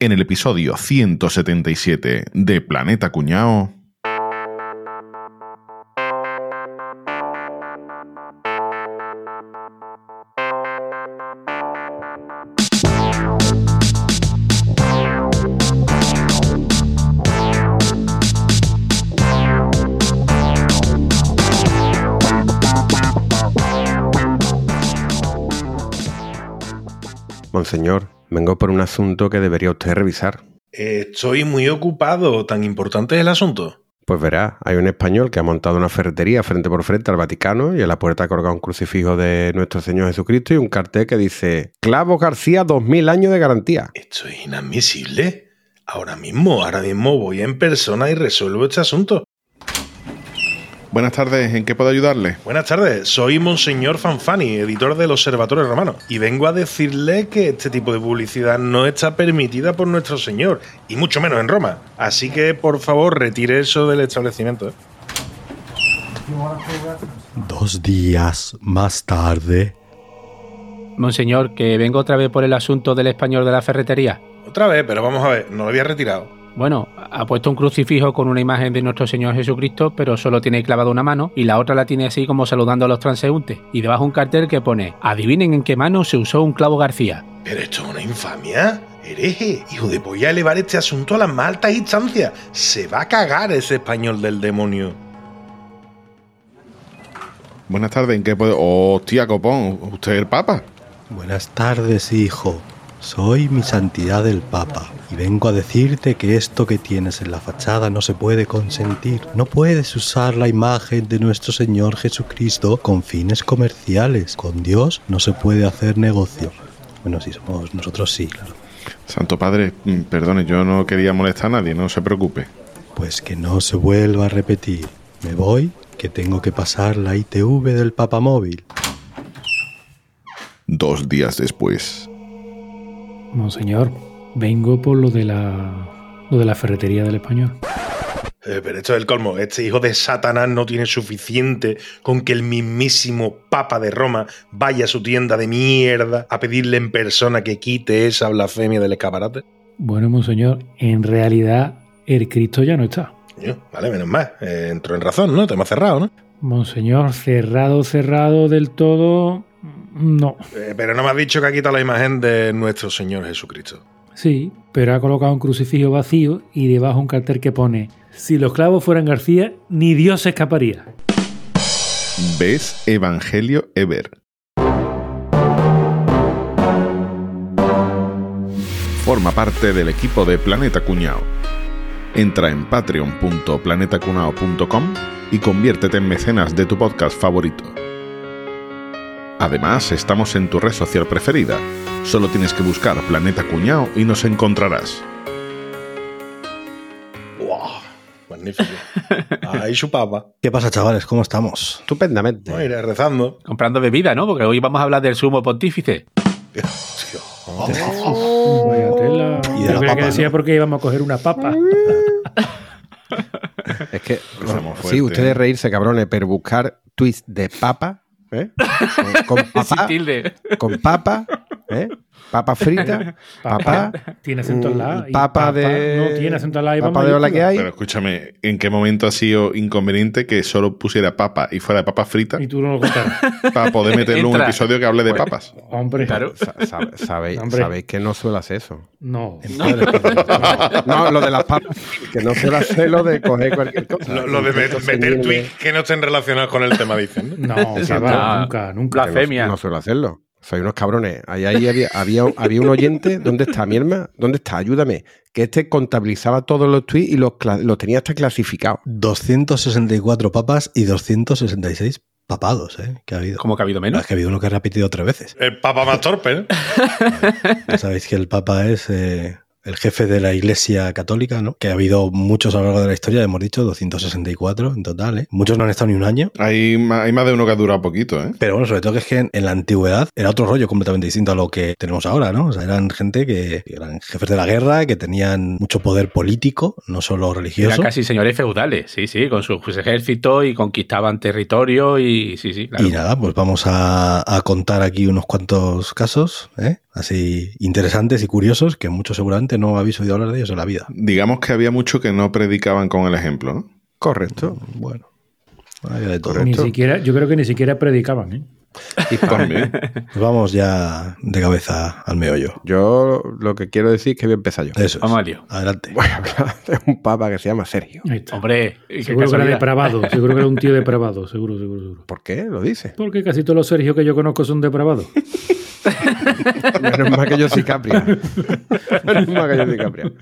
En el episodio 177 de Planeta Cuñao. Monseñor, vengo por un asunto que debería usted revisar. Estoy muy ocupado. ¿Tan importante es el asunto? Pues verá, hay un español que ha montado una ferretería frente por frente al Vaticano y en la puerta ha colgado un crucifijo de nuestro Señor Jesucristo y un cartel que dice Clavo García 2000 años de garantía. Esto es inadmisible. Ahora mismo, ahora mismo voy en persona y resuelvo este asunto. Buenas tardes, ¿en qué puedo ayudarle? Buenas tardes, soy Monseñor Fanfani, editor del Observatorio Romano, y vengo a decirle que este tipo de publicidad no está permitida por nuestro Señor, y mucho menos en Roma. Así que, por favor, retire eso del establecimiento. ¿eh? Dos días más tarde. Monseñor, que vengo otra vez por el asunto del español de la ferretería. Otra vez, pero vamos a ver, no lo había retirado. Bueno, ha puesto un crucifijo con una imagen de nuestro Señor Jesucristo, pero solo tiene clavado una mano y la otra la tiene así como saludando a los transeúntes. Y debajo un cartel que pone, adivinen en qué mano se usó un clavo García. Pero esto es una infamia. Hereje, hijo de voy a elevar este asunto a las más altas instancias. Se va a cagar ese español del demonio. Buenas tardes, ¿en qué puedo...? Hostia, copón, ¿usted es el Papa? Buenas tardes, hijo. Soy mi santidad el Papa y vengo a decirte que esto que tienes en la fachada no se puede consentir. No puedes usar la imagen de nuestro Señor Jesucristo con fines comerciales. Con Dios no se puede hacer negocio. Bueno, si somos nosotros sí, claro. Santo Padre, mm, perdone, yo no quería molestar a nadie, no se preocupe. Pues que no se vuelva a repetir. Me voy, que tengo que pasar la ITV del Papa Móvil. Dos días después. Monseñor, vengo por lo de la, lo de la ferretería del español. Eh, pero esto es el colmo. Este hijo de Satanás no tiene suficiente con que el mismísimo Papa de Roma vaya a su tienda de mierda a pedirle en persona que quite esa blasfemia del escaparate. Bueno, Monseñor, en realidad el Cristo ya no está. Coño, Vale, menos mal. Eh, entró en razón, ¿no? Te hemos cerrado, ¿no? Monseñor, cerrado, cerrado del todo, no. Eh, pero no me has dicho que ha quitado la imagen de nuestro Señor Jesucristo. Sí, pero ha colocado un crucifijo vacío y debajo un cartel que pone, si los clavos fueran García, ni Dios se escaparía. ¿Ves Evangelio Ever? Forma parte del equipo de Planeta Cuñao. Entra en patreon.planetacunao.com y conviértete en mecenas de tu podcast favorito. Además, estamos en tu red social preferida. Solo tienes que buscar Planeta Cuñao y nos encontrarás. ¡Wow! Magnífico. Ahí su papa. ¿Qué pasa, chavales? ¿Cómo estamos? Estupendamente. No, iré rezando. Comprando bebida, ¿no? Porque hoy vamos a hablar del sumo pontífice. Vaya tela. Y de Yo la papa, que decía ¿no? porque íbamos a coger una papa. Es que, sí, ustedes reírse, cabrones, pero buscar tweets de papa, ¿eh? Con, con papá, con papa, ¿eh? Papa frita, papá, Tiene acento en la A. Mm, y papa de- No tiene acento en la A. y papa de ola mayúscula. que hay. Pero escúchame, ¿en qué momento ha sido inconveniente que solo pusiera papa y fuera de papas fritas Y tú no lo contarás. para poder meterle un episodio que hable de Bueno. papas? Hombre. Claro. Sabéis, Hombre. sabéis que no suele hacer eso. No. No, lo de las papas, que no suele hacer lo de coger cualquier cosa. Lo, lo de met- meter tweets que no estén relacionados con el tema, dicen. ¿no? No, nunca, nunca. Blasfemia. No, no suelo hacerlo. Soy unos cabrones. Ahí, ahí había, había, había un oyente. ¿Dónde está mi hermana? ¿Dónde está? Ayúdame. Que este contabilizaba todos los tweets y los, los tenía hasta clasificados. 264 papas y 266 papados, ¿eh? Que ha habido. ¿Cómo que ha habido menos? Es que ha habido uno que ha repetido tres veces. El papa más torpe, ¿no? Ya sabéis que el Papa es eh, el jefe de la Iglesia Católica, ¿no? Que ha habido muchos a lo largo de la historia, hemos dicho, 264 en total, ¿eh? Muchos no han estado ni un año. Hay, ma- hay más de uno que ha durado poquito, ¿eh? Pero bueno, sobre todo que es que en, en la antigüedad era otro rollo completamente distinto a lo que tenemos ahora, ¿no? O sea, eran gente que, que eran jefes de la guerra, que tenían mucho poder político, no solo religioso. Eran casi señores feudales, sí, sí, con sus ejércitos y conquistaban territorio y sí, sí, claro. Y nada, pues vamos a, a contar aquí unos cuantos casos, ¿eh? así interesantes y curiosos, que muchos seguramente no habéis oído hablar de ellos en la vida. Digamos que había mucho que no predicaban con el ejemplo, ¿no? Correcto. Bueno, había de todo. Correcto. Ni siquiera, yo creo que ni siquiera predicaban, ¿eh? Y También. Pues vamos ya de cabeza al meollo. yo lo que quiero decir es que voy a empezar yo. Eso lío. Adelante. Voy a hablar de un papa que se llama Sergio. Hombre, seguro que era depravado, seguro que era un tío depravado, seguro, seguro, seguro. ¿Por qué? Lo dice. Porque casi todos los Sergio que yo conozco son depravados. Menos mal que yo soy Capria. Menos mal que yo soy Capria.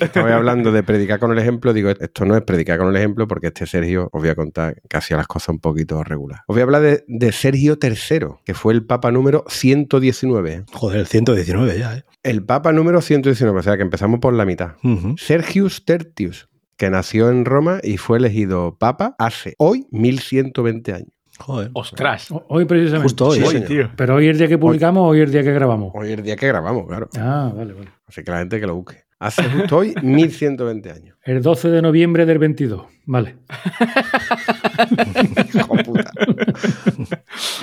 Estaba hablando de predicar con el ejemplo. Digo, esto no es predicar con el ejemplo porque este Sergio, os voy a contar hacía las cosas un poquito regular. Os voy a hablar de, de Sergio III, que fue el papa número 119. Joder, el 119 ya, ¿eh? El papa número 119, o sea que empezamos por la mitad. Sergius Tertius, que nació en Roma y fue elegido papa hace hoy 1120 años. Joder. Ostras. Hoy precisamente. Justo hoy, Sí, tío. Pero hoy es el día que publicamos o hoy es el día que grabamos. Hoy es el día que grabamos, claro. Ah, vale, vale. Así que la gente que lo busque. Hace justo hoy 1120 años. El 12 de noviembre del 22. Vale. Hijo puta.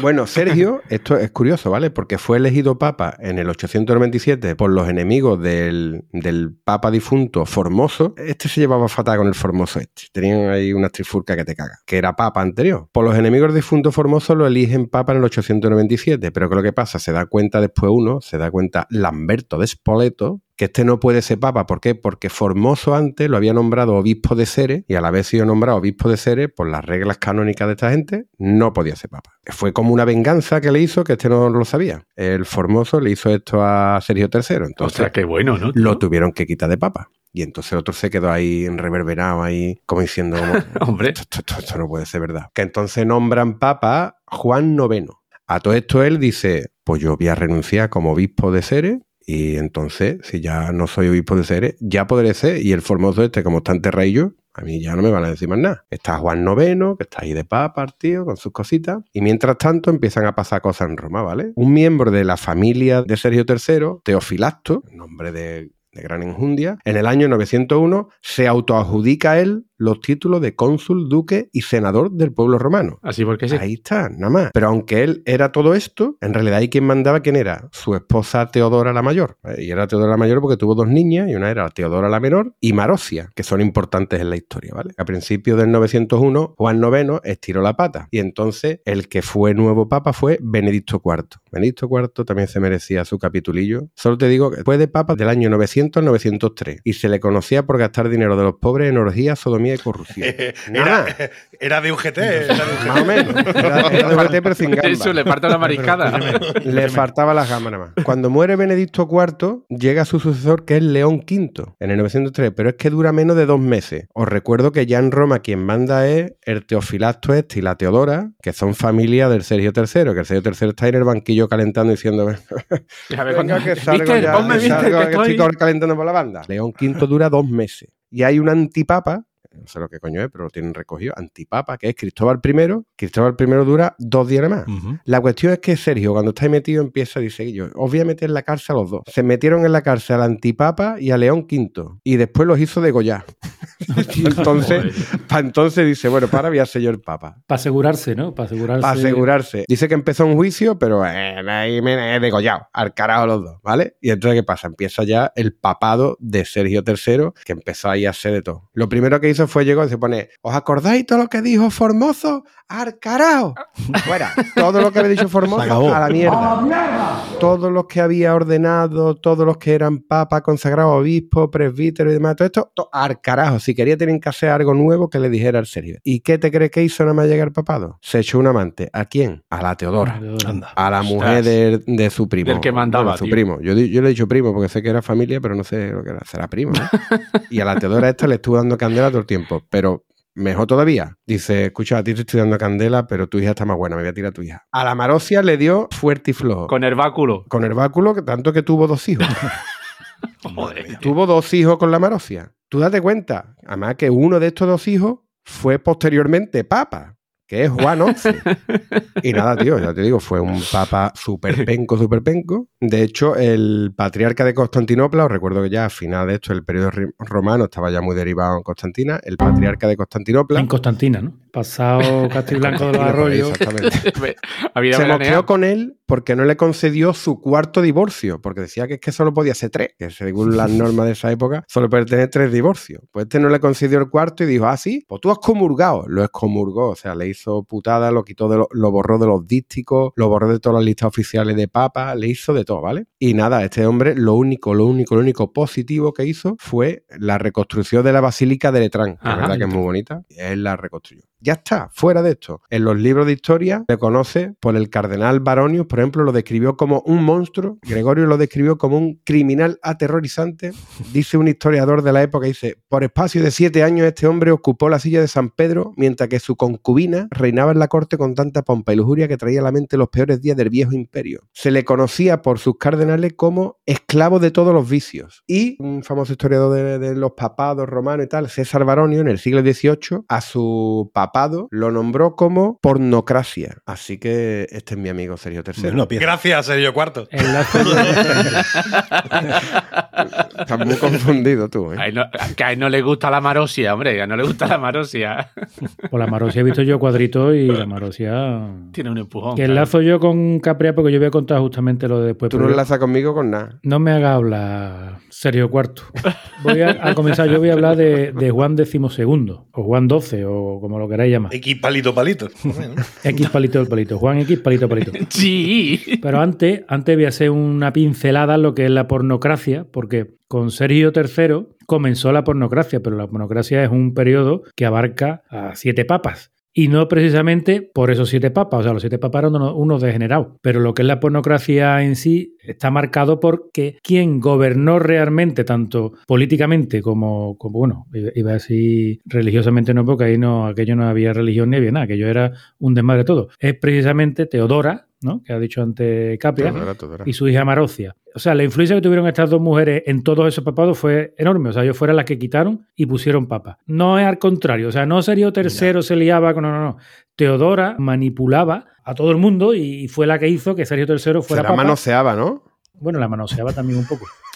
bueno, Sergio, esto es curioso, ¿vale? Porque fue elegido papa en el 897 por los enemigos del, del papa difunto Formoso. Este se llevaba fatal con el Formoso este. Tenían ahí una trifurca que te caga, que era papa anterior. Por los enemigos del difunto Formoso lo eligen papa en el 897, pero ¿qué es lo que pasa? Se da cuenta después uno, se da cuenta Lamberto de Spoleto, que este no puede ser papa. ¿Por qué? Porque Formoso antes lo había nombrado obispo de Ceres y a la vez sido nombrado obispo de Ceres por las reglas canónicas de esta gente, no podía ser papa. Fue como una venganza que le hizo que este no lo sabía. El Formoso le hizo esto a Sergio III. Entonces Ostras, qué bueno, ¿no? lo tuvieron que quitar de papa. Y entonces el otro se quedó ahí reverberado, ahí como diciendo, Hombre. esto, esto- esto- esto no puede ser verdad. Que entonces nombran papa Juan IX. A todo esto él dice, pues yo voy a renunciar como obispo de Ceres y entonces, si ya no soy obispo de Ceres, ya podré ser. Y el formoso este, como está enterradillo, a mí ya no me van a decir más nada. Está Juan IX, que está ahí de papa, tío, con sus cositas. Y mientras tanto empiezan a pasar cosas en Roma, ¿vale? Un miembro de la familia de Sergio III, Teofilasto, nombre de, de gran enjundia, en el año 901 se autoadjudica él los títulos de cónsul, duque y senador del pueblo romano. Así porque sí. Ahí está, nada más. Pero aunque él era todo esto, en realidad ahí quien mandaba, ¿quién era? Su esposa Teodora la Mayor. Eh, Y era Teodora la Mayor porque tuvo dos niñas, y una era Teodora la Menor y Marocia, que son importantes en la historia, ¿vale? A principios del 901, Juan IX estiró la pata. Y entonces el que fue nuevo papa fue Benedicto IV. Benedicto IV también se merecía su capitulillo. Solo te digo que fue de papa del año 900 al 903. Y se le conocía por gastar dinero de los pobres en orgías, sodomía y corrupción. Era, era de UGT. Era de UGT. Más o menos. Era, era de VT, pero sin gamba. Eso, le falta una mariscada. Le faltaba la gama nada más. Cuando muere Benedicto IV, llega su sucesor, que es León V, en el 903, pero es que dura menos de dos meses. Os recuerdo que ya en Roma quien manda es el Teofilasto este y la Teodora, que son familia del Sergio III, que el Sergio III está en el banquillo calentando diciendo, venga que salgo Mister, ya, que salgo, que estoy calentando por la banda. León V dura dos meses. Y hay un antipapa, no sé lo que coño es, pero lo tienen recogido, antipapa, que es Cristóbal I. Cristóbal I dura dos días más. La cuestión es que Sergio, cuando está ahí metido, empieza a decir, yo os voy a meter en la cárcel a los dos. Se metieron en la cárcel al antipapa y a León V. Y después los hizo degollar. entonces, para entonces dice, bueno, para voy a ser yo el papa. Para asegurarse, ¿no? Para asegurarse. Para asegurarse. Dice que empezó un juicio, pero eh, ahí me he degollado. Al carajo los dos, ¿vale? Y entonces, ¿qué pasa? Empieza ya el papado de Sergio III, que empezó ahí a hacer de todo. Lo primero que hizo fue llegó y se pone, ¿os acordáis todo lo que dijo Formoso? ¡Al carajo! Fuera. Todo lo que había dicho acabó. a la mierda. Todos los que había ordenado, todos los que eran papas, consagrados, obispos, presbíteros y demás, todo esto, to- al carajo. Si quería tener que hacer algo nuevo que le dijera al Sergio. ¿Y qué te crees que hizo nada más llegar papado? Se echó un amante. ¿A quién? A la Teodora. Anda. A la mujer de, de su primo. Del que mandaba, Bueno, su tío. primo. Yo, le he dicho primo porque sé que era familia, pero no sé lo que era. Será primo. y a la Teodora esta le estuvo dando candela todo el tiempo. Pero mejor todavía. Dice, escucha, a ti te estoy dando candela, pero tu hija está más buena, me voy a tirar a tu hija. A la Marocia le dio fuerte y flojo. Con el báculo. Con el báculo, que tanto que tuvo dos hijos. Joder, tuvo dos hijos con la Marocia. Tú date cuenta, además que uno de estos dos hijos fue posteriormente papa, que es Juan XI. y nada, tío, ya te digo, fue un papa súper penco, súper penco. De hecho, el patriarca de Constantinopla, os recuerdo que ya a final de esto, el periodo ri- romano estaba ya muy derivado en Constantina, el patriarca de Constantinopla En Constantina, ¿no? Pasado Castiblanco de los Arroyos. Exactamente. Había Se mosqueó con él porque no le concedió su cuarto divorcio, porque decía que es que solo podía ser tres, que según las normas de esa época solo puede tener tres divorcios. Pues este no le concedió el cuarto y dijo, ah, sí, pues tú has comulgado. Lo excomulgó, o sea, le hizo putada, lo quitó, de lo, lo borró de los dísticos, lo borró de todas las listas oficiales de papa, le hizo de todo, ¿vale? Y nada, este hombre lo único, lo único, lo único positivo que hizo fue la reconstrucción de la Basílica de Letrán, Ajá. verdad que es muy bonita, y él la reconstruyó. Ya está, fuera de esto. En los libros de historia se conoce por el cardenal Baronius, por ejemplo, lo describió como un monstruo, Gregorio lo describió como un criminal aterrorizante. Dice un historiador de la época, dice, por espacio de siete años este hombre ocupó la silla de San Pedro, mientras que su concubina reinaba en la corte con tanta pompa y lujuria que traía a la mente los peores días del viejo imperio. Se le conocía por sus cardenales como esclavo de todos los vicios. Y un famoso historiador de, de los papados romanos y tal, César Baronio, en el siglo XVIII, a su papado lo nombró como pornocracia. Así que este es mi amigo Sergio III. Gracias, Sergio lazo Estás muy confundido tú, ¿eh? No- que a él no le gusta la marosia, hombre, a él no le gusta la marosia. Por la Marosia he visto yo cuadritos y la Marosia. Tiene un empujón. Que claro. enlazo yo con Capria porque yo voy a contar justamente lo de después. Tú no enlazas conmigo con nada. No me haga hablar, Sergio Cuarto. Voy a, a comenzar, yo voy a hablar de, de Juan XII, o Juan XII, o como lo queráis llamar. X palito palito. X palito palito, Juan X palito palito. Sí. Pero antes, antes voy a hacer una pincelada en lo que es la pornocracia, porque con Sergio III comenzó la pornocracia, pero la pornocracia es un periodo que abarca a siete papas. Y no precisamente por esos siete papas, o sea, los siete papas eran unos, unos degenerados. Pero lo que es la pornocracia en sí está marcado porque quien gobernó realmente, tanto políticamente como, como bueno, iba a decir religiosamente no, porque ahí no, aquello no había religión ni había nada, aquello era un desmadre todo. Es precisamente Teodora, ¿no? Que ha dicho Teodora, Teodora. y su hija Marocia. O sea, la influencia que tuvieron estas dos mujeres en todos esos papados fue enorme. O sea, ellos fueron las que quitaron y pusieron papa. No es al contrario. O sea, no Sergio III se liaba con. No, no, no. Teodora manipulaba a todo el mundo y fue la que hizo que Sergio III Se fuera la papa. manoseaba, ¿no? Bueno, la manoseaba también un poco.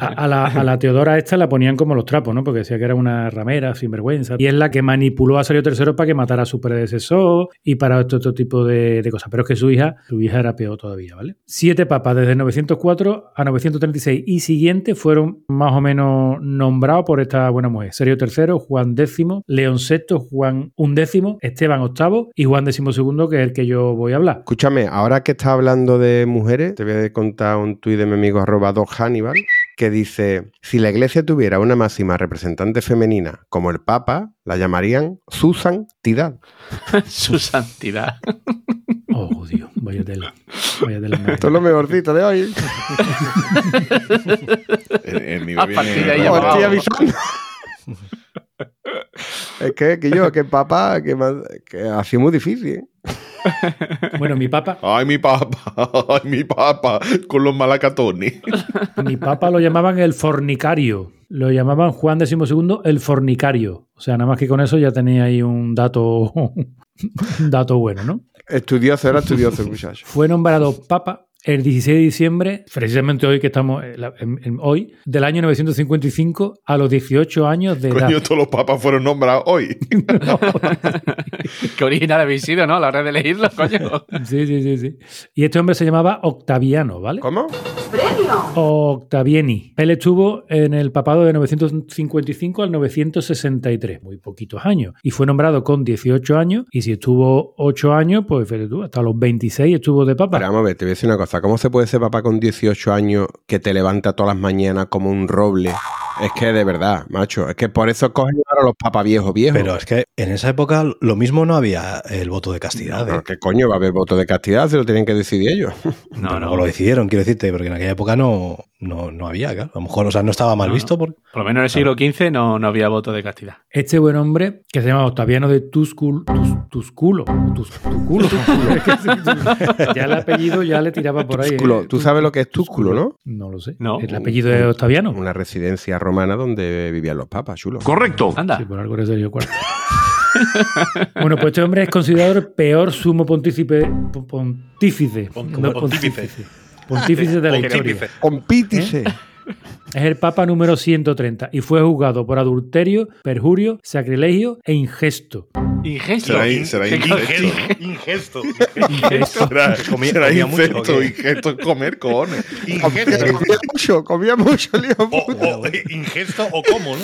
A, la, Teodora esta la ponían como los trapos, ¿no? Porque decía que era una ramera, sinvergüenza. Y es la que manipuló a Sergio III para que matara a su predecesor y para otro, otro tipo de, de cosas. Pero es que su hija, su hija era peor todavía, ¿vale? Siete papas desde 904 a 936 y siguiente fueron más o menos nombrados por esta buena mujer. Sergio III, Juan X, León VI, Juan XI, Esteban VIII y Juan XII, que es el que yo voy a hablar. Escúchame, ahora que estás hablando de mujeres, te voy a contar un tuit de mi amigo arroba Doc Hannibal que dice, si la iglesia tuviera una máxima representante femenina como el Papa, la llamarían Susan Tidad. Su santidad. Oh, Dios, vaya tela. Vaya tela. Esto es lo mejorcito de hoy. El, el nivel A partir de ahí viene- ya Os va. estoy avisando. es que, que yo, que papá, que, que ha sido muy difícil. ¿eh? Bueno, mi papa, Ay, mi papa, ay, mi papa, con los malacatones. mi papa lo llamaban el fornicario. Lo llamaban Juan XII el fornicario. O sea, nada más que con eso ya tenía ahí un dato, un dato bueno, ¿no? Estudioso, era estudioso muchacho. Fue nombrado papa el 16 de diciembre, precisamente hoy que estamos, eh, la- en- en- hoy, del año 955 a los 18 años de edad. Coño, todos los papas fueron nombrados hoy. Qué original habéis sido, ¿no? A la hora de elegirlo, coño. Sí, sí, sí, sí. Y este hombre se llamaba Octaviano, ¿vale? ¿Cómo? Octavieni. Él estuvo en el papado de 955 al 963, muy poquitos años. Y fue nombrado con 18 años. Y si estuvo 8 años, pues hasta los 26 estuvo de papa. Pero vamos a ver, te voy a decir una cosa. ¿Cómo se puede ser papá con 18 años que te levanta todas las mañanas como un roble? Es que de verdad, macho. Es que por eso cogen ahora los papas viejos, viejos. Pero es que en esa época lo mismo no había el voto de castidad. No, ¿eh? ¿Qué coño va a haber voto de castidad? Se lo tienen que decidir ellos. No, Pero no. lo decidieron, quiero decirte, porque en aquella época no, no, no había, claro. A lo mejor, o sea, no estaba mal No, visto. Por... Por lo menos en el siglo XV no, no había voto de castidad. Este buen hombre, que se llama Octaviano de Tuscul, Tus- Tusculo. Tus- Tuculo. Es que sí, ya el apellido ya le tiraba por ahí. Túsculo. ¿eh? Tú sabes lo que es túsculo, ¿no? No lo sé. No. El apellido de Octaviano. Una residencia romana donde vivían los papas, chulo. Correcto. Anda. Sí, por algo eres Sergio Cuarto. bueno, pues este hombre es considerado el peor sumo pontífice. po- Pontífice. Pon- no pontífice. pontífice. Pontífice de la historia. Pontífice. Compítice. Es el Papa número 130 y fue juzgado por adulterio, perjurio, sacrilegio e ingesto. Ingesto. Será, será ¿Qué ingesto. Ingesto. Ingesto. Será, Comía- será comía mucho, ingesto es comer, cojones. Ingesto. Comía mucho, comía mucho, lío O, puta. o- ingesto o cómo, ¿no?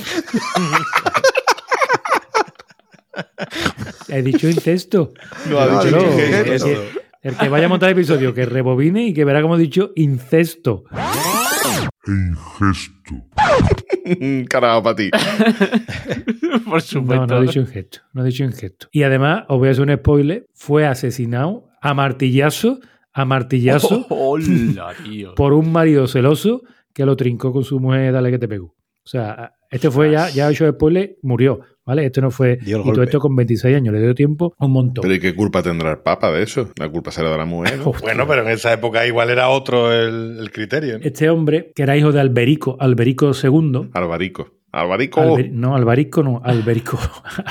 He dicho incesto. No, ha dicho ingesto. el, que, el que vaya a montar el episodio, que rebobine y que verá como he dicho incesto. Carajo para ti. Por No, supuesto. no he dicho ingesto. No he dicho ingesto. Y además, os voy a hacer un spoiler, fue asesinado a martillazo, a martillazo, Hola, tío. por un marido celoso que lo trincó con su mujer, dale que te pego. O sea, este fue ya, ya he hecho spoiler, murió, ¿vale? Esto no fue. Y todo esto con 26 años, le dio tiempo un montón. Pero ¿y qué culpa tendrá el Papa de eso? La culpa será de la mujer. ¿no? Bueno, pero en esa época igual era otro el, el criterio. ¿no? Este hombre, que era hijo de Alberico, Alberico II, Albarico. Albarico. Alber- no, Albarico no, Alberico,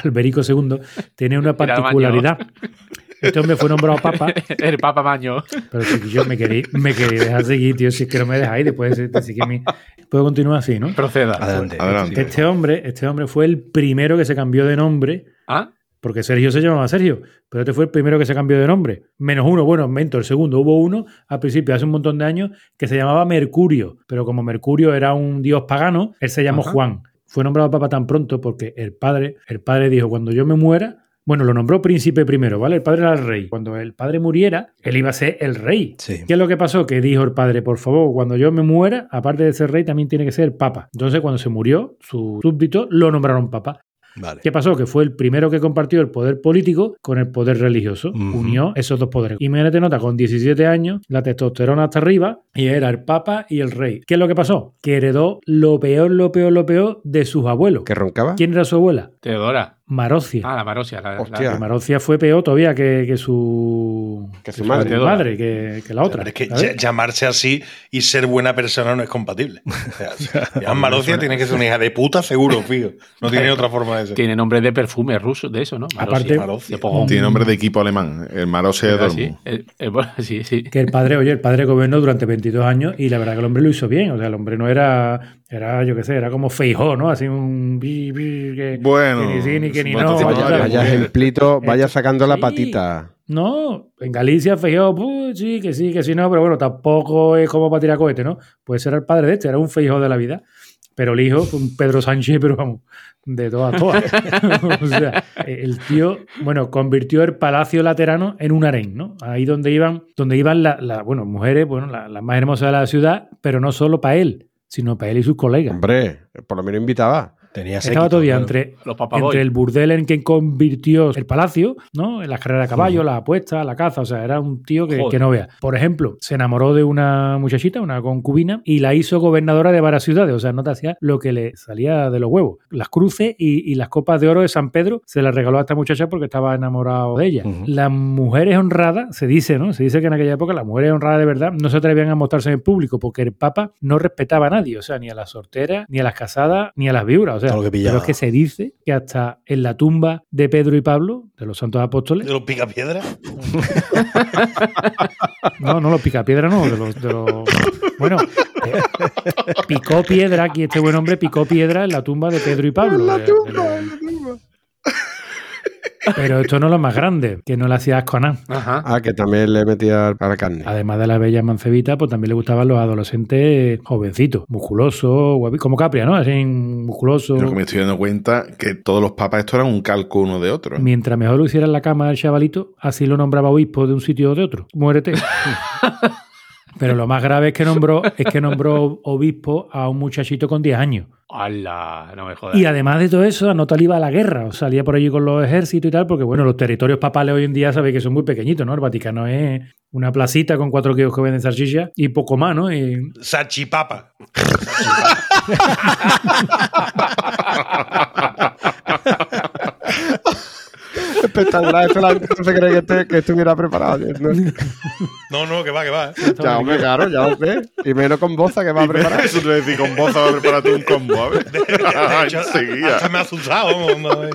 Alberico II, tiene una particularidad. Este hombre fue nombrado papa, El Papa Maño. pero si yo me quería, me quería dejar seguir, tío, si es que no me dejáis, después de decir que mi... Puedo continuar así, ¿no? Proceda. Adelante. Adelante. Este hombre, este hombre fue el primero que se cambió de nombre, ¿Ah? porque Sergio se llamaba Sergio, pero este fue el primero que se cambió de nombre. Menos uno, bueno, mento, el segundo. Hubo uno al principio, hace un montón de años, que se llamaba Mercurio, pero como Mercurio era un dios pagano, él se llamó Ajá. Juan. Fue nombrado papa tan pronto porque el padre, el padre dijo, cuando yo me muera, bueno, lo nombró príncipe primero, ¿vale? El padre era el rey. Cuando el padre muriera, él iba a ser el rey. Sí. ¿Qué es lo que pasó? Que dijo el padre, por favor, cuando yo me muera, aparte de ser rey, también tiene que ser papa. Entonces, cuando se murió, su súbdito lo nombraron papa. Vale. ¿Qué pasó? Que fue el primero que compartió el poder político con el poder religioso. Unió esos dos poderes. Y Imagínate nota, con 17 años, la testosterona hasta arriba, y era el papa y el rey. ¿Qué es lo que pasó? Que heredó lo peor, lo peor, lo peor de sus abuelos. ¿Que roncaba? ¿Quién era su abuela? Teodora. Marocia. Ah, la Marosia. La, la- Hostia. Que Marocia fue peor todavía que, que su, Que su madre. madre, que, que la otra. Pero es que llamarse así y ser buena persona no es compatible. O sea, Marocia tiene que ser una hija de puta, seguro, fijo. No tiene otra forma de ser. Tiene nombre de perfume ruso, de eso, ¿no? Aparte- Marosia, de Pogón. Tiene nombre de equipo alemán. El Marose de el- el- bueno, sí, sí. Que el padre, oye, el padre gobernó durante 22 años y la verdad que el hombre lo hizo bien. O sea, el hombre no era, era yo qué sé, era como feijó, ¿no? Así un... bi, bi, que- Bueno, que ni sí, ni no. vaya- ya Vaya, ejemplito, vaya sacando la patita. No, en Galicia feijó, pues sí, que sí, que sí, no, pero bueno, tampoco es como para tirar cohete, ¿no? Pues era el padre de este, era un feijó de la vida. Pero el hijo fue un Pedro Sánchez, pero vamos, de todas, todas. o sea, el tío, bueno, convirtió el Palacio Laterano en un harén, ¿no? Ahí donde iban, donde iban las, la, bueno, mujeres, bueno, la- las más hermosas de la ciudad, pero no solo para él, sino para él y sus colegas. Hombre, por lo menos invitaba. Tenía Estaba todavía claro. entre, Los papaboy. entre el burdel en que convirtió el palacio, ¿no? En las carreras de caballo, las apuestas, la caza. O sea, era un tío que, no vea. Por ejemplo, se enamoró de una muchachita, una concubina, y la hizo gobernadora de varias ciudades. O sea, no te hacía lo que le salía de los huevos. Las cruces y, y las copas de oro de San Pedro se las regaló a esta muchacha porque estaba enamorado de ella. Las mujeres honradas, se dice, ¿no? Se dice que en aquella época las mujeres honradas de verdad no se atrevían a mostrarse en público porque el Papa no respetaba a nadie. O sea, ni a las solteras, ni a las casadas, ni a las viuras. O sea, Todo lo que pero pillaba. es que se dice que hasta en la tumba de Pedro y Pablo, de los santos apóstoles, ¿De los picapiedras? no, no los picapiedra, no, de los, de los- bueno, eh, picó piedra, aquí este buen hombre picó piedra en la tumba de Pedro y Pablo. de- de los- Pero esto no es lo más grande, que no le hacía asco a nada. Ajá. Ah, que también le metía a la carne. Además de la bella mancebita, pues también le gustaban los adolescentes jovencitos, musculosos, como Capria, ¿no? Así musculoso. Pero que me estoy dando cuenta que todos los papas estos eran un calco uno de otro. Mientras mejor lo hiciera en la cama el chavalito, así lo nombraba obispo de un sitio o de otro. Muérete. Pero lo más grave es que nombró, es que nombró obispo a un muchachito con 10 años. ¡Hala! No me jodas. Y además de todo eso, Anota iba a la guerra. O salía por allí con los ejércitos y tal, porque bueno, los territorios papales hoy en día sabéis que son muy pequeñitos, ¿no? El Vaticano es una placita con cuatro kioscos que venden salchichas y poco más, ¿no? Y Sachipapa. espectacular. Esto la gente no se cree que, este- que estuviera preparado. ¿no? No, no, que va, que va. ¿eh? Ya, hombre, claro, ya lo sé. Y menos con Boza que va a preparar. Eso te voy a decir, con voz a prepararte un combo, a ver. De hecho, Enseguida. hasta me ha asustado. eh.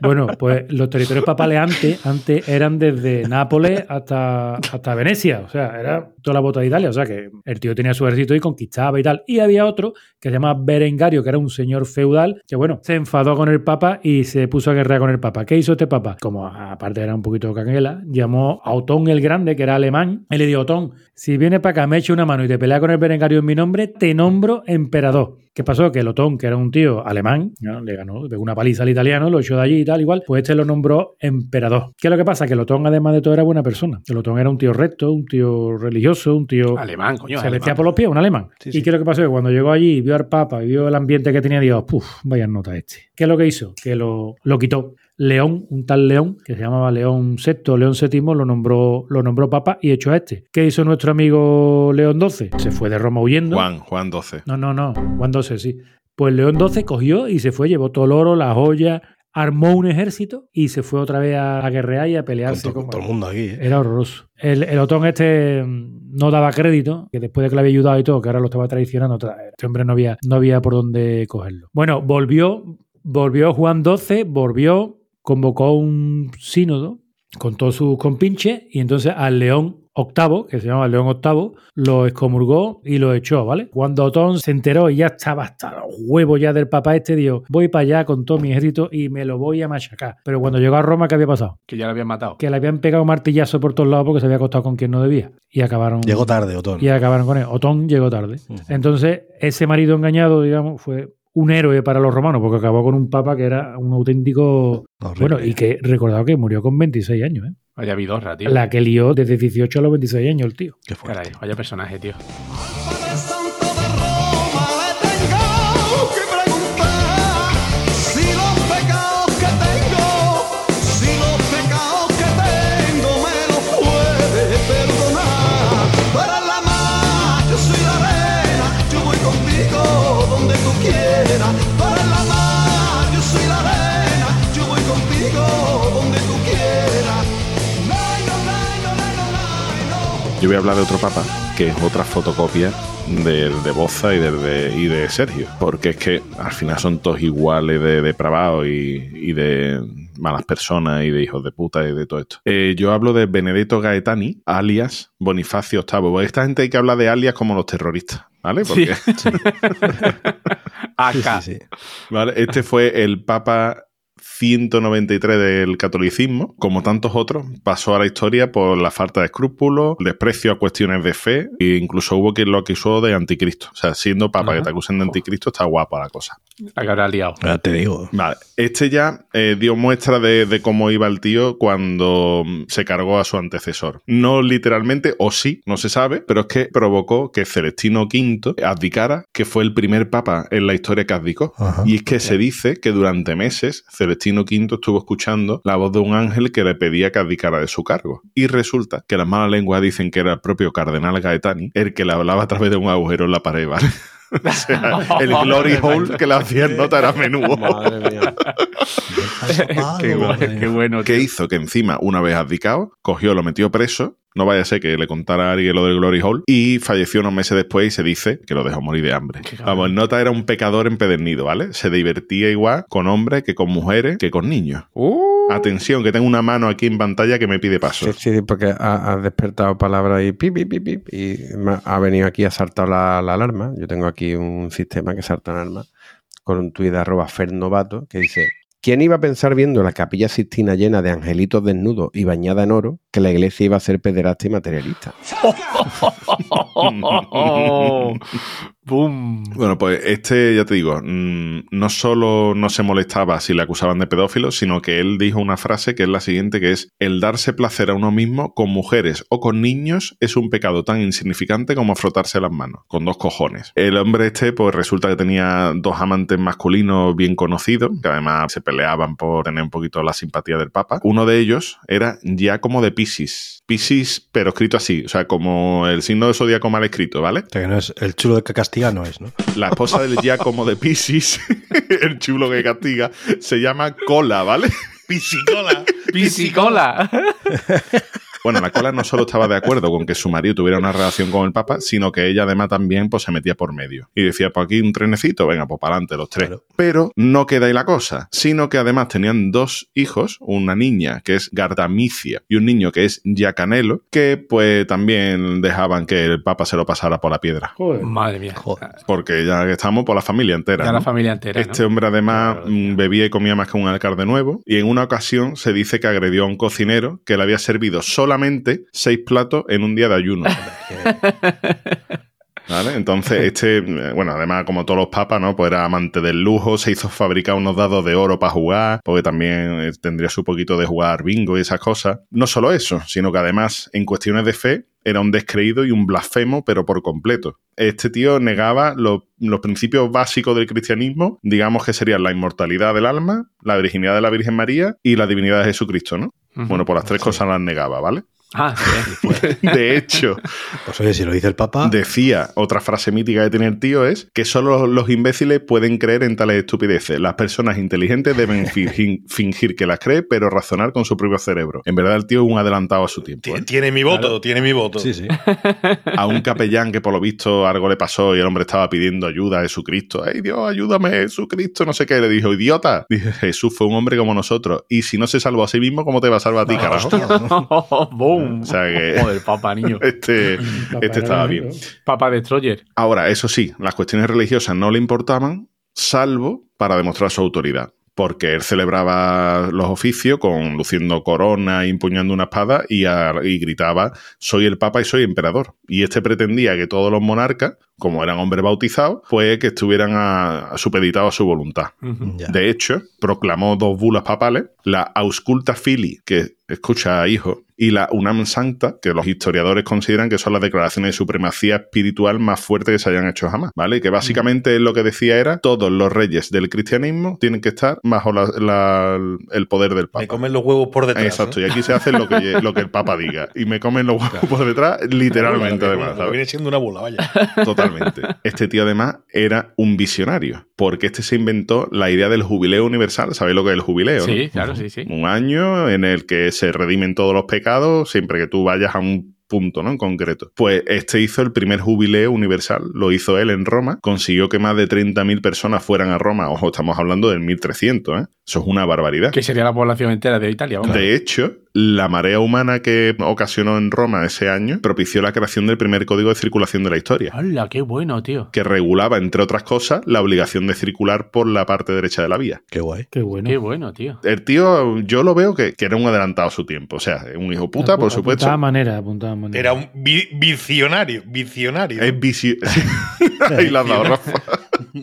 Bueno, pues los territorios papales antes, antes eran desde Nápoles hasta, hasta Venecia. O sea, era toda la bota de Italia. O sea, que el tío tenía su ejército y conquistaba y tal. Y había otro que se llamaba Berengario, que era un señor feudal, que bueno, se enfadó con el papa y se puso a guerrear con el papa. ¿Qué hizo este papa? Como aparte era un poquito canguela, llamó a Otón el Grande, que era alemán, y le dijo, Otón, si vienes para acá, me echo una mano y te peleas con el Berengario en mi nombre, te nombro emperador. ¿Qué pasó? Que el Otón, que era un tío alemán, ¿no? le ganó, pegó una paliza al italiano, lo echó de allí y tal, igual, pues este lo nombró emperador. ¿Qué es lo que pasa? Que el Otón, además de todo, era buena persona. El Otón era un tío recto, un tío religioso, un tío... Alemán, coño. se vestía por los pies, un alemán. Sí, ¿Y qué es lo que pasó? Que cuando llegó allí, vio al Papa y vio el ambiente que tenía, dijo, puf, vaya nota este. ¿Qué es lo que hizo? Que lo, lo quitó. León, un tal León, que se llamaba León VI, León VII, lo nombró, lo nombró Papa y echó a este. ¿Qué hizo nuestro amigo León XII? Se fue de Roma huyendo. Juan, Juan 12. No, no, no. Juan XII, sí. Pues León XII cogió y se fue, llevó todo el oro, las joyas, armó un ejército y se fue otra vez a, a guerrear y a pelearse con, con todo el mundo aquí. ¿eh? era horroroso. El, el Otón este mm, no daba crédito, que después de que le había ayudado y todo, que ahora lo estaba traicionando, tra- este hombre no había, no había por dónde cogerlo. Bueno, volvió, volvió Juan XII, volvió, convocó un sínodo con todos sus compinches y entonces al León VIII, que se llama León VIII, lo excomulgó y lo echó, ¿vale? Cuando Otón se enteró y ya estaba hasta los huevos ya del papa este, dijo, voy para allá con todo mi ejército y me lo voy a machacar. Pero cuando llegó a Roma, ¿qué había pasado? Que ya lo habían matado. que le habían pegado martillazo por todos lados porque se había acostado con quien no debía. Y acabaron, Llegó tarde, Otón. y acabaron con él. Otón llegó tarde. Entonces, ese marido engañado, digamos, fue un héroe para los romanos porque acabó con un papa que era un auténtico... Horrible. Bueno, y que recordado que murió con 26 años, ¿eh? Vaya vidorra, tío. La que lió desde 18 a los 26 años el tío. Qué fuerte. Caray, vaya personaje, tío. Voy a hablar de otro papa, que es otra fotocopia del de Boza y del de, y de Sergio. Porque es que al final son todos iguales de depravados y, y de malas personas y de hijos de puta y de todo esto. Eh, yo hablo de Benedetto Gaetani, alias Bonifacio VIII. Porque esta gente hay que hablar de alias como los terroristas, ¿vale? Porque, Acá. Sí, sí, sí. ¿vale? Este fue el papa 193 del catolicismo, como tantos otros, pasó a la historia por la falta de escrúpulos, desprecio a cuestiones de fe e incluso hubo quien lo acusó de anticristo. O sea, siendo papa Ajá. que te acusen de anticristo está guapa la cosa. Habrá liado. Ya te digo. Vale, este ya eh, dio muestra de, de cómo iba el tío cuando mm, se cargó a su antecesor. No literalmente, o sí, no se sabe, pero es que provocó que Celestino V abdicara, que fue el primer papa en la historia que abdicó. Ajá. Y es que se dice que durante meses Celestino V estuvo escuchando la voz de un ángel que le pedía que abdicara de su cargo. Y resulta que las malas lenguas dicen que era el propio cardenal Gaetani el que le hablaba a través de un agujero en la pared. O sea, el glory hole que le hacían nota era a menudo. Madre mía. qué, bueno, qué bueno. ¿Qué hizo? Que encima, una vez abdicado, cogió, lo metió preso. No vaya a ser que le contara a alguien lo del Glory Hole. Y falleció unos meses después y se dice que lo dejó morir de hambre. Vamos, el nota era un pecador empedernido, ¿vale? Se divertía igual con hombres que con mujeres que con niños. Uh, Atención, que tengo una mano aquí en pantalla que me pide paso. Sí, sí, porque ha, ha despertado palabras y pip, pip, pip, pip, y me ha venido aquí a saltar la, la alarma. Yo tengo aquí un sistema que salta la alarma con un tuit de arroba fernovato que dice ¿Quién iba a pensar viendo la capilla sistina llena de angelitos desnudos y bañada en oro que la iglesia iba a ser pederasta y materialista? ¡Bum! Bueno, pues este, ya te digo, mm, no solo no se molestaba si le acusaban de pedófilo, sino que él dijo una frase que es la siguiente, que es, el darse placer a uno mismo con mujeres o con niños es un pecado tan insignificante como frotarse las manos, con dos cojones. El hombre este, pues resulta que tenía dos amantes masculinos bien conocidos, que además se peleaban por tener un poquito la simpatía del Papa. Uno de ellos era Giacomo de Piscis. Piscis, pero escrito así, o sea, como el signo de zodiaco mal escrito, ¿vale? O sea, que no es el chulo de que castiga, no es, ¿no? La esposa del Giacomo de Piscis, el chulo que castiga, se llama Cola, ¿vale? Pisicola. ¡Pisicola! Bueno, la cola no solo estaba de acuerdo con que su marido tuviera una relación con el Papa, sino que ella además también pues, se metía por medio. Y decía, pues aquí un trenecito, venga, pues para adelante los tres. Claro. Pero no queda ahí la cosa, sino que además tenían dos hijos, una niña que es Gardamicia y un niño que es Giacanelo, que pues también dejaban que el Papa se lo pasara por la piedra. Joder. Madre mía. Joder. Porque ya estamos por la familia entera. Ya ¿no? la familia entera. Este ¿no? hombre además Claro, mm, bebía y comía más que un alcalde nuevo y en una ocasión se dice que agredió a un cocinero que le había servido solamente seis platos en un día de ayuno. ¿Vale? Entonces, este, bueno, además, como todos los papas, ¿no? Pues era amante del lujo, se hizo fabricar unos dados de oro para jugar, porque también eh, tendría su poquito de jugar bingo y esas cosas. No solo eso, sino que además, en cuestiones de fe, era un descreído y un blasfemo, pero por completo. Este tío negaba los, los principios básicos del cristianismo, digamos que serían la inmortalidad del alma, la virginidad de la Virgen María y la divinidad de Jesucristo, ¿no? Bueno, pues las tres cosas las negaba, ¿vale? Ah, sí. De hecho, Pues oye, si lo dice el Papa, decía, otra frase mítica que tiene el tío es que solo los imbéciles pueden creer en tales estupideces. Las personas inteligentes deben fingir, fingir que las cree, pero razonar con su propio cerebro. En verdad, el tío es un adelantado a su tiempo. Tiene, ¿eh? tiene mi voto, tiene mi voto. sí, sí. A un capellán que por lo visto algo le pasó y el hombre estaba pidiendo ayuda a Jesucristo. ¡Ay, Dios, ayúdame, Jesucristo! No sé qué. Le dijo, idiota. Dije, Jesús fue un hombre como nosotros. Y si no se salvó a sí mismo, ¿cómo te va a salvar a ti, carajo? O sea que- Joder, papa niño. Este, este estaba bien. Papa Destroyer. Ahora, eso sí, las cuestiones religiosas no le importaban, salvo para demostrar su autoridad. Porque él celebraba los oficios con luciendo corona, empuñando una espada y, a- y gritaba: Soy el Papa y soy emperador. Y este pretendía que todos los monarcas, como eran hombres bautizados, pues que estuvieran a, a supeditados a su voluntad. De hecho, proclamó dos bulas papales, la Ausculta Fili, que escucha a hijo, y la Unam Sancta, que los historiadores consideran que son las declaraciones de supremacía espiritual más fuertes que se hayan hecho jamás, ¿vale? Que básicamente lo que decía era, todos los reyes del cristianismo tienen que estar bajo la- la- el poder del Papa. Me comen los huevos por detrás. Exacto, y aquí se hace lo que, lo que el Papa diga. Y me comen los huevos por detrás, literalmente, Bueno, además. Viene siendo una bola, vaya. Totalmente. Este tío además era un visionario, porque este se inventó la idea del jubileo universal. ¿Sabéis lo que es el jubileo? no? Sí, claro, sí, sí. Un año en el que se redimen todos los pecados siempre que tú vayas a un punto, ¿no? En concreto. Pues este hizo el primer jubileo universal, lo hizo él en Roma, consiguió que más de 30.000 personas fueran a Roma. Ojo, estamos hablando del 1300, ¿eh? Eso es una barbaridad. Que sería la población entera de Italia. vamos. De hecho, la marea humana que ocasionó en Roma ese año propició la creación del primer código de circulación de la historia ¡Hala, qué bueno, tío! que regulaba, entre otras cosas, la obligación de circular por la parte derecha de la vía. Qué guay. Qué bueno. Qué bueno, tío. El tío, yo lo veo que, que era un adelantado a su tiempo. O sea, un hijo puta, Apu- por supuesto. Apuntada manera, apuntada manera. Era un vi- visionario, visionario. Es vicio. Ahí la has dado, Rafa.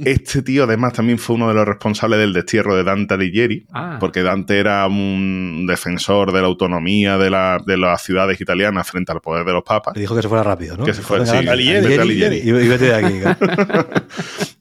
Este tío, además, también fue uno de los responsables del destierro de Dante Alighieri. Ah, Porque Dante era un defensor de la autonomía de, la- de las ciudades italianas frente al poder de los papas. Le dijo que se fuera rápido, ¿no? Que se fuera, sí, Alighieri, Alighieri. Y, y vete de aquí. claro.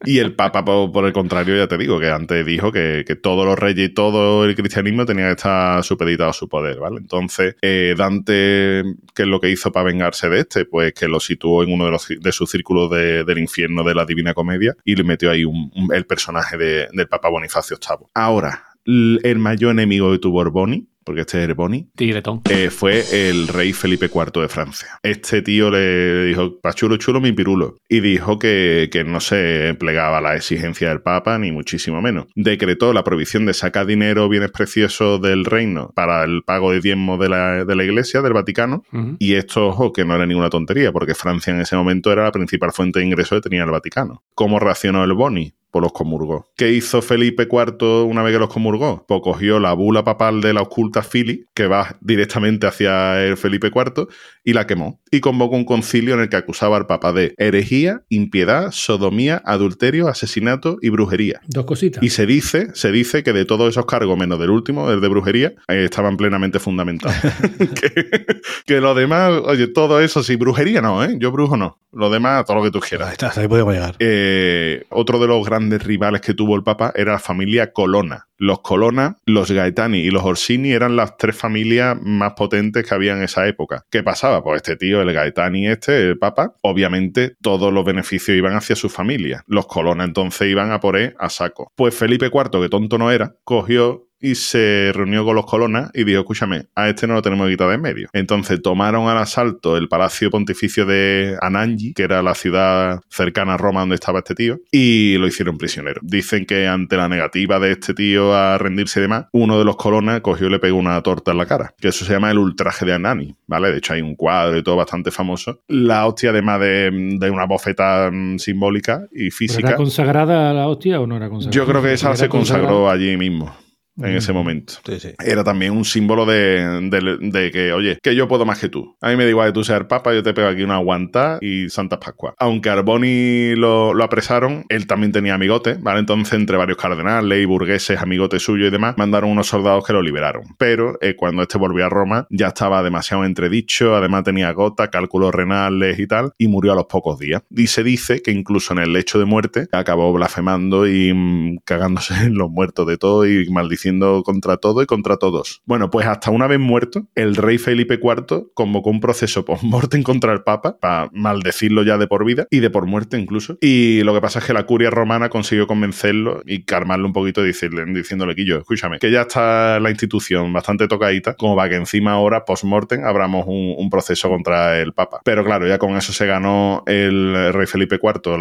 Y el Papa, por, por el contrario, ya te digo, que antes dijo que, que todos los reyes y todo el cristianismo tenía que estar supeditado a su poder, ¿vale? Entonces, eh, Dante, ¿qué es lo que hizo para vengarse de este? Pues que lo situó en uno de, los, de sus círculos de- del infierno de la Divina Comedia y le metió ahí un- un- el personaje de- del Papa Bonifacio VIII. Ahora, el mayor enemigo que tuvo Borboni, porque este es tigretón. eh, fue el rey Felipe IV de Francia. Este tío le dijo, pa chulo chulo mi pirulo. Y dijo que, que no se plegaba a la exigencia del Papa, ni muchísimo menos. Decretó la prohibición de sacar dinero, bienes preciosos del reino para el pago de diezmos de la, de la iglesia, del Vaticano. Y esto, ojo, que no era ninguna tontería, porque Francia en ese momento era la principal fuente de ingresos que tenía el Vaticano. ¿Cómo reaccionó el Boni? Pues los comulgó. ¿Qué hizo Felipe IV una vez que los comulgó? Pues cogió la bula papal de la Oculta Fili, que va directamente hacia el Felipe IV, y la quemó. Y convocó un concilio en el que acusaba al Papa de herejía, impiedad, sodomía, adulterio, asesinato y brujería. Dos cositas. Y se dice, se dice que de todos esos cargos, menos del último, el de brujería, eh, estaban plenamente fundamentados. que, que lo demás, oye, todo eso, sí, brujería no, ¿eh? Yo brujo no. Lo demás, todo lo que tú Ahí quieras. está, hasta ahí podemos llegar. Eh, otro de los grandes rivales que tuvo el Papa era la familia Colonna. Los Colonna, los Gaetani y los Orsini eran las tres familias más potentes que había en esa época. ¿Qué pasaba? Pues este tío, el Gaetani este, el Papa, obviamente todos los beneficios iban hacia su familia. Los Colonna entonces iban a por él a saco. Pues Felipe IV, que tonto no era, cogió y se reunió con los colonas y dijo, escúchame, a este no lo tenemos que quitar de en medio. Entonces tomaron al asalto el Palacio Pontificio de Anagni, que era la ciudad cercana a Roma donde estaba este tío, y lo hicieron prisionero. Dicen que ante la negativa de este tío a rendirse y demás, uno de los colonas cogió y le pegó una torta en la cara, que eso se llama el ultraje de Anani, ¿vale? De hecho hay un cuadro y todo bastante famoso. La hostia además de, de una bofeta mm, simbólica y ¿Pero física. ¿Era consagrada la hostia o no era consagrada? Yo creo que esa se consagró allí mismo. En Mm. ese momento. Sí, sí. Era también un símbolo de, de- de que, oye, que yo puedo más que tú. A mí me da igual que tú seas el papa, yo te pego aquí una aguanta y Santa Pascua. Aunque Arboni lo, lo apresaron, él también tenía amigotes, ¿vale? Entonces, entre varios cardenales y burgueses, amigotes suyos y demás, mandaron unos soldados que lo liberaron. Pero eh, cuando este volvió a Roma, ya estaba demasiado entredicho, además tenía gota, cálculos renales y tal, y murió a los pocos días. Y se dice que incluso en el lecho de muerte acabó blasfemando y mm, cagándose en los muertos de todo y maldiciendo contra todo y contra todos. Bueno, pues hasta una vez muerto, el rey Felipe IV convocó un proceso post-mortem contra el Papa para maldecirlo ya de por vida y de por muerte incluso. Y lo que pasa es que la curia romana consiguió convencerlo y calmarlo un poquito decirle, diciéndole que yo, escúchame, que ya está la institución bastante tocadita, como para que encima ahora, post-mortem, abramos un, proceso contra el Papa. Pero claro, ya con eso se ganó el rey Felipe IV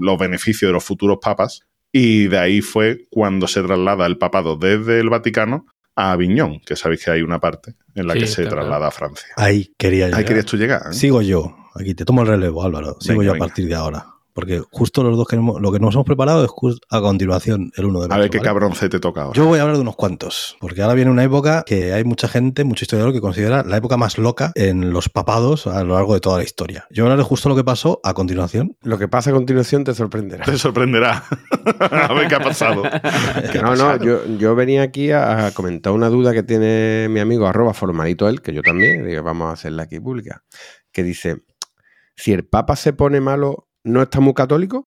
los beneficios de los futuros papas y de ahí fue cuando se traslada el papado desde el Vaticano a Aviñón, que sabéis que hay una parte en la Sí, que se traslada a Francia. Ahí quería llegar. Ahí querías tú llegar. ¿eh? Sigo yo. Aquí te tomo el relevo, Álvaro. Sigo Venga, yo a venga. partir de ahora. Porque justo los dos que hemos- lo que nos hemos preparado es justo a continuación el uno del A otro. ver qué ¿vale? cabroncete toca ahora. Yo voy a hablar de unos cuantos, porque ahora viene una época que hay mucha gente, mucho historiador que considera la época más loca en los papados a lo largo de toda la historia. Yo hablaré justo lo que pasó a continuación. Lo que pasa a continuación te sorprenderá. Te sorprenderá. a ver qué ha pasado. ¿Qué ha No, no, yo, yo venía aquí a, a comentar una duda que tiene mi amigo arroba formalito él, que yo también, vamos a hacerla aquí pública, que dice, si el Papa se pone malo, ¿no está muy católico?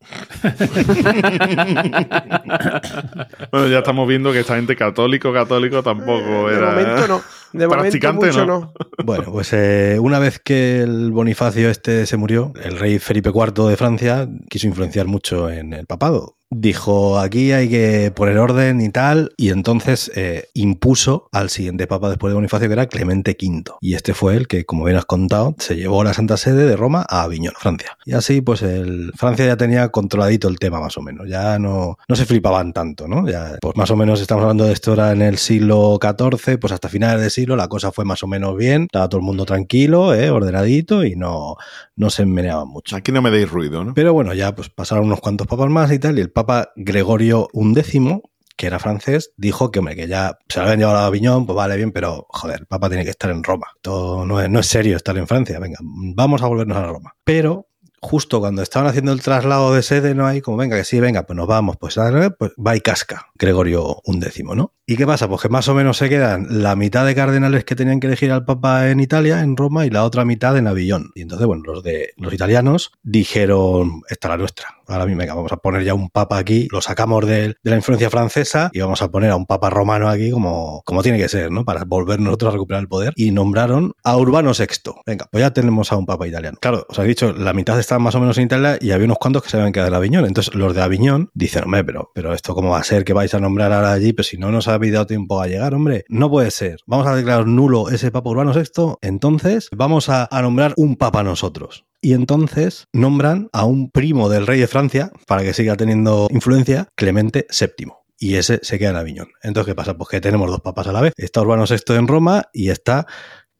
bueno, ya estamos viendo que esta gente católico, católico tampoco Eh, era. De momento no. De Practicante mucho no. no. Bueno, pues eh, una vez que el Bonifacio este se murió, el rey Felipe IV de Francia quiso influenciar mucho en el papado. Dijo, aquí hay que poner orden y tal, y entonces eh, impuso al siguiente papa después de Bonifacio, que era Clemente V. Y este fue el que, como bien has contado, se llevó la Santa Sede de Roma a Aviñón, Francia. Y así, pues, el, Francia ya tenía controladito el tema, más o menos. Ya no, no se flipaban tanto, ¿no? Ya, pues más o menos estamos hablando de esto ahora en el siglo XIV, pues hasta finales de siglo la cosa fue más o menos bien, estaba todo el mundo tranquilo, ¿eh? ordenadito y no, no se meneaban mucho. Aquí no me deis ruido, ¿no? Pero bueno, ya pues pasaron unos cuantos papas más y tal, y el papa Gregorio XI, que era francés, dijo que, hombre, que ya se lo habían llevado a Aviñón, pues vale bien, pero joder, el papa tiene que estar en Roma. Esto no es, no es serio estar en Francia, venga, vamos a volvernos a Roma. Pero justo cuando estaban haciendo el traslado de sede, no hay como, venga, que sí, venga, pues nos vamos, pues, pues va y casca Gregorio XI, ¿no? ¿Y qué pasa? Pues que más o menos se quedan la mitad de cardenales que tenían que elegir al Papa en Italia, en Roma, y la otra mitad en Avillón. Y entonces, bueno, los de los italianos dijeron, esta es la nuestra. Ahora mismo, venga, vamos a poner ya un papa aquí, lo sacamos de, de la influencia francesa y vamos a poner a un papa romano aquí como, como tiene que ser, ¿no? Para volver nosotros a recuperar el poder. Y nombraron a Urbano VI. Venga, pues ya tenemos a un papa italiano. Claro, os he dicho, la mitad estaban más o menos en Italia y había unos cuantos que se habían quedado en Aviñón. Entonces, los de Aviñón dicen, hombre, pero, pero esto cómo va a ser que vais a nombrar ahora allí, pues si no nos habéis dado tiempo a llegar, hombre, no puede ser. Vamos a declarar nulo ese papa Urbano VI, entonces vamos a nombrar un papa nosotros. Y entonces nombran a un primo del rey de Francia, para que siga teniendo influencia, Clemente VII. Y ese se queda en Aviñón. Entonces, ¿qué pasa? Pues que tenemos dos papas a la vez. Está Urbano VI en Roma y está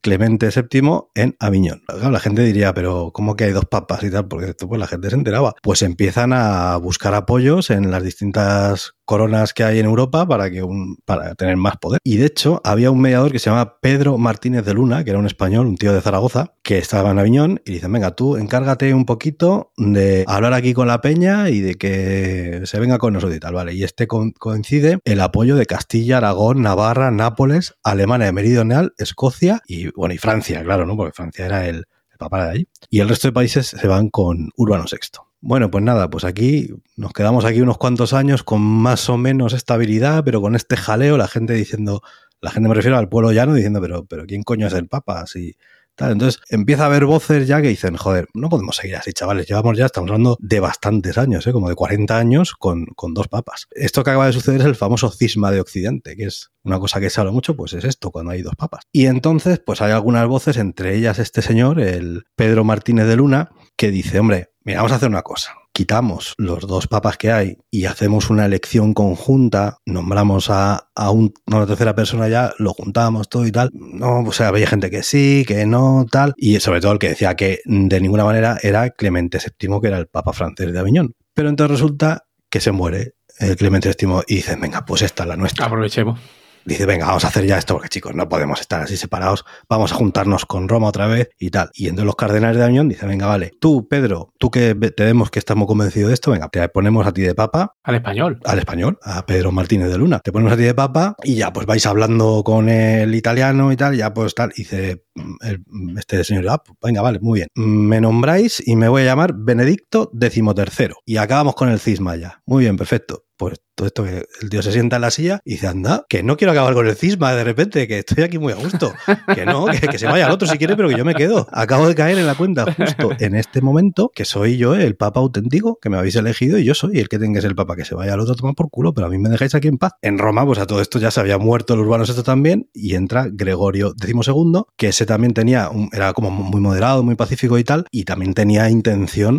Clemente VII en Aviñón. La gente diría, pero ¿cómo que hay dos papas y tal? Porque esto pues la gente se enteraba. Pues empiezan a buscar apoyos en las distintas coronas que hay en Europa para que un, para tener más poder. Y de hecho, había un mediador que se llama Pedro Martínez de Luna, que era un español, un tío de Zaragoza, que estaba en Aviñón y dicen, venga, tú encárgate un poquito de hablar aquí con la peña y de que se venga con nosotros y tal, ¿vale? Y este co coincide el apoyo de Castilla, Aragón, Navarra, Nápoles, Alemania Meridional, Escocia y, bueno, y Francia, claro, ¿no? Porque Francia era el, papá de ahí. Y el resto de países se van con Urbano VI. Bueno, pues nada, pues aquí nos quedamos aquí unos cuantos años con más o menos estabilidad, pero con este jaleo, la gente diciendo, la gente me refiero al pueblo llano diciendo, pero, pero ¿quién coño es el Papa? Si tal. Entonces empieza a haber voces ya que dicen, joder, no podemos seguir así, chavales. Llevamos ya, estamos hablando de bastantes años, ¿eh? como de 40 años con, con dos papas. Esto que acaba de suceder es el famoso cisma de Occidente, que es una cosa que se habla mucho, pues es esto, cuando hay dos papas. Y entonces, pues hay algunas voces, entre ellas este señor, el Pedro Martínez de Luna, que dice, hombre, mira, vamos a hacer una cosa. Quitamos los dos papas que hay y hacemos una elección conjunta, nombramos a, a un- a una tercera persona ya, lo juntamos todo y tal. No, o sea, había gente que sí, que no, tal. Y sobre todo el que decía que de ninguna manera era Clemente VII, que era el papa francés de Aviñón. Pero entonces resulta que se muere el Clemente VII y dicen, venga, pues esta es la nuestra Aprovechemos. Dice, venga, vamos a hacer ya esto, porque chicos, no podemos estar así separados, vamos a juntarnos con Roma otra vez y tal. Y entonces los cardenales de Aviñón dicen, venga, vale, tú, Pedro, tú que ve- tenemos que estamos convencidos de esto, venga, te ponemos a ti de papa, Al español. al español, a Pedro Martínez de Luna, te ponemos a ti de papa y ya pues vais hablando con el italiano y tal, ya pues tal, y dice mm, el- este señor, ah, pues venga, vale, muy bien, me nombráis y me voy a llamar Benedicto XIII y acabamos con el cisma ya. Muy bien, perfecto. Pues todo esto que el tío se sienta en la silla y dice, anda, que no quiero acabar con el cisma de repente, que estoy aquí muy a gusto. Que no, que, que se vaya al otro si quiere, pero que yo me quedo. Acabo de caer en la cuenta justo en este momento que soy yo el papa auténtico, que me habéis elegido y yo soy el que tenga que ser el papa, que se vaya al otro a tomar por culo, pero a mí me dejáis aquí en paz. En Roma, pues a todo esto ya se había muerto el urbano esto también y entra Gregorio XII, que ese también tenía, un- era como muy moderado, muy pacífico y tal, y también tenía intención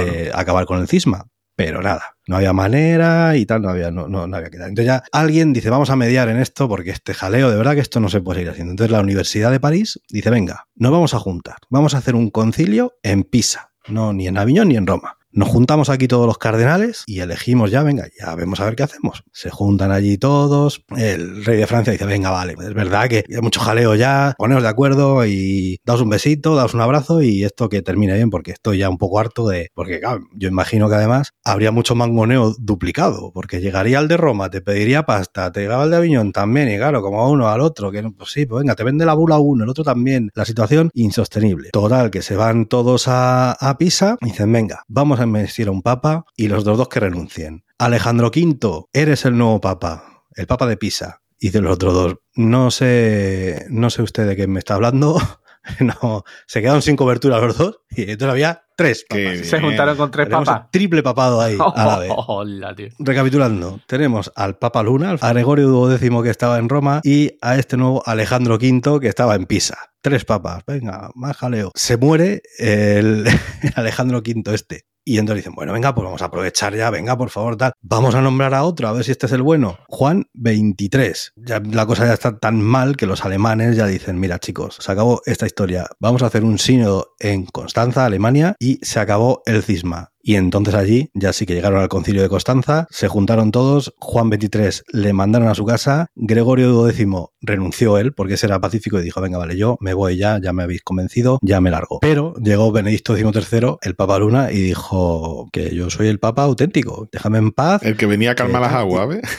de acabar con el cisma. Pero nada, no había manera y tal, no había, no, no, no había que dar. Entonces ya alguien dice, vamos a mediar en esto porque este jaleo, de verdad que esto no se puede seguir haciendo. Entonces la Universidad de París dice, venga, nos vamos a juntar, vamos a hacer un concilio en Pisa, no ni en Aviñón ni en Roma. Nos juntamos aquí todos los cardenales y elegimos ya, venga, ya vemos a ver qué hacemos. Se juntan allí todos. El rey de Francia dice, venga, vale, es verdad que hay mucho jaleo ya, poneos de acuerdo y daos un besito, daos un abrazo y esto que termine bien, porque estoy ya un poco harto de... Porque claro, yo imagino que además habría mucho mangoneo duplicado, porque llegaría el de Roma, te pediría pasta, te llegaba el de Aviñón también, y claro, como a uno al otro, que pues sí, pues venga, te vende la bula uno, el otro también. La situación insostenible. Total, que se van todos a, a Pisa y dicen, venga, vamos a investir a un papa y los dos dos que renuncien. Alejandro V, eres el nuevo papa, el papa de Pisa. Y dicen los otros dos, no sé, no sé usted de qué me está hablando. No, se quedaron sin cobertura los dos y entonces había tres papas. Se juntaron con tres Tenemos papas. triple papado ahí a la vez. Hola, tío. Recapitulando, tenemos al Papa Luna, a Gregorio XII que estaba en Roma y a este nuevo Alejandro V que estaba en Pisa. Tres papas, venga, más jaleo. Se muere el, el Alejandro V este. Y entonces dicen, bueno, venga, pues vamos a aprovechar ya, venga, por favor, tal. Vamos a nombrar a otro, a ver si este es el bueno. Juan 23. Ya la cosa ya está tan mal que los alemanes ya dicen, mira chicos, se acabó esta historia. Vamos a hacer un sínodo en Constanza, Alemania, y se acabó el cisma. Y entonces allí ya sí que llegaron al concilio de Constanza, se juntaron todos, Juan 23 le mandaron a su casa, Gregorio X renunció él porque ese era pacífico y dijo, venga, vale, yo me voy ya, ya me habéis convencido, ya me largo. Pero llegó Benedicto XIII, el Papa Luna, y dijo que yo soy el Papa auténtico, déjame en paz. El que venía a calmar ¿Qué las aguas, ¿ves?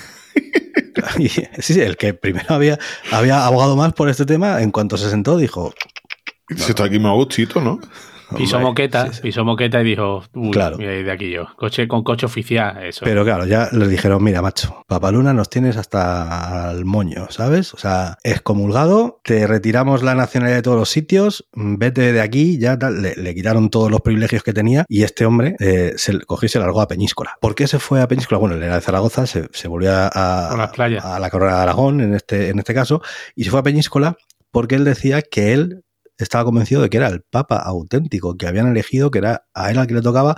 Sí, sí, el que primero había, había abogado más por este tema, en cuanto se sentó, dijo, Si está aquí más gustito, ¿no? "Hombre, moqueta, sí, sí". pisó moqueta y dijo, uy, Claro. mira, de aquí yo. Coche con coche oficial, eso. Pero claro, ya les dijeron, mira, macho, Papaluna nos tienes hasta el moño, ¿sabes? O sea, excomulgado, te retiramos la nacionalidad de todos los sitios, vete de aquí, ya tal. Le, le quitaron todos los privilegios que tenía y este hombre eh, se cogió y se largó a Peñíscola. ¿Por qué se fue a Peñíscola? Bueno, él era de Zaragoza, se, se volvió a, a la corona de Aragón en este, en este caso, y se fue a Peñíscola porque él decía que él estaba convencido de que era el papa auténtico que habían elegido, que era a él al que le tocaba.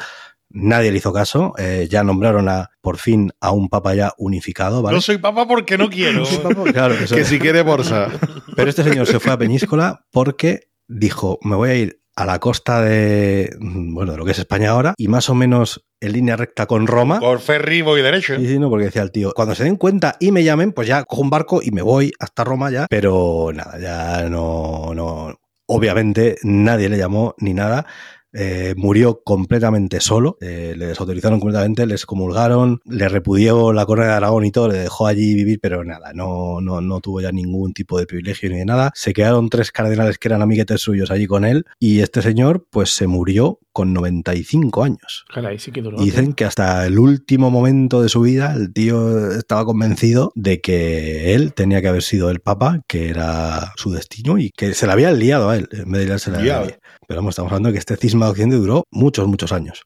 Nadie le hizo caso, eh, ya nombraron a, por fin a un papa ya unificado, ¿vale? No soy papa porque no quiero. Claro, Que si quiere bolsa. Pero este señor se fue a Peñíscola porque dijo, me voy a ir a la costa de, bueno, de lo que es España ahora, y más o menos en línea recta con Roma. Por ferry voy derecho. Sí, sí, no, porque decía el tío, cuando se den cuenta y me llamen, pues ya cojo un barco y me voy hasta Roma ya. Pero nada, ya no, no. Obviamente nadie le llamó ni nada. Eh, murió completamente solo, eh, le desautorizaron completamente, les comulgaron, le repudió la corona de Aragón y todo, le dejó allí vivir, pero nada, no, no, no tuvo ya ningún tipo de privilegio ni de nada. Se quedaron tres cardenales que eran amiguetes suyos allí con él y este señor pues se murió con 95 años. Caray, sí que duró. Y dicen que hasta el último momento de su vida el tío estaba convencido de que él tenía que haber sido el papa, que era su destino y que se le había liado a él en vez de liarse a Liado. nadie. Pero vamos, estamos hablando de que este cisma de Occidente duró muchos, muchos años.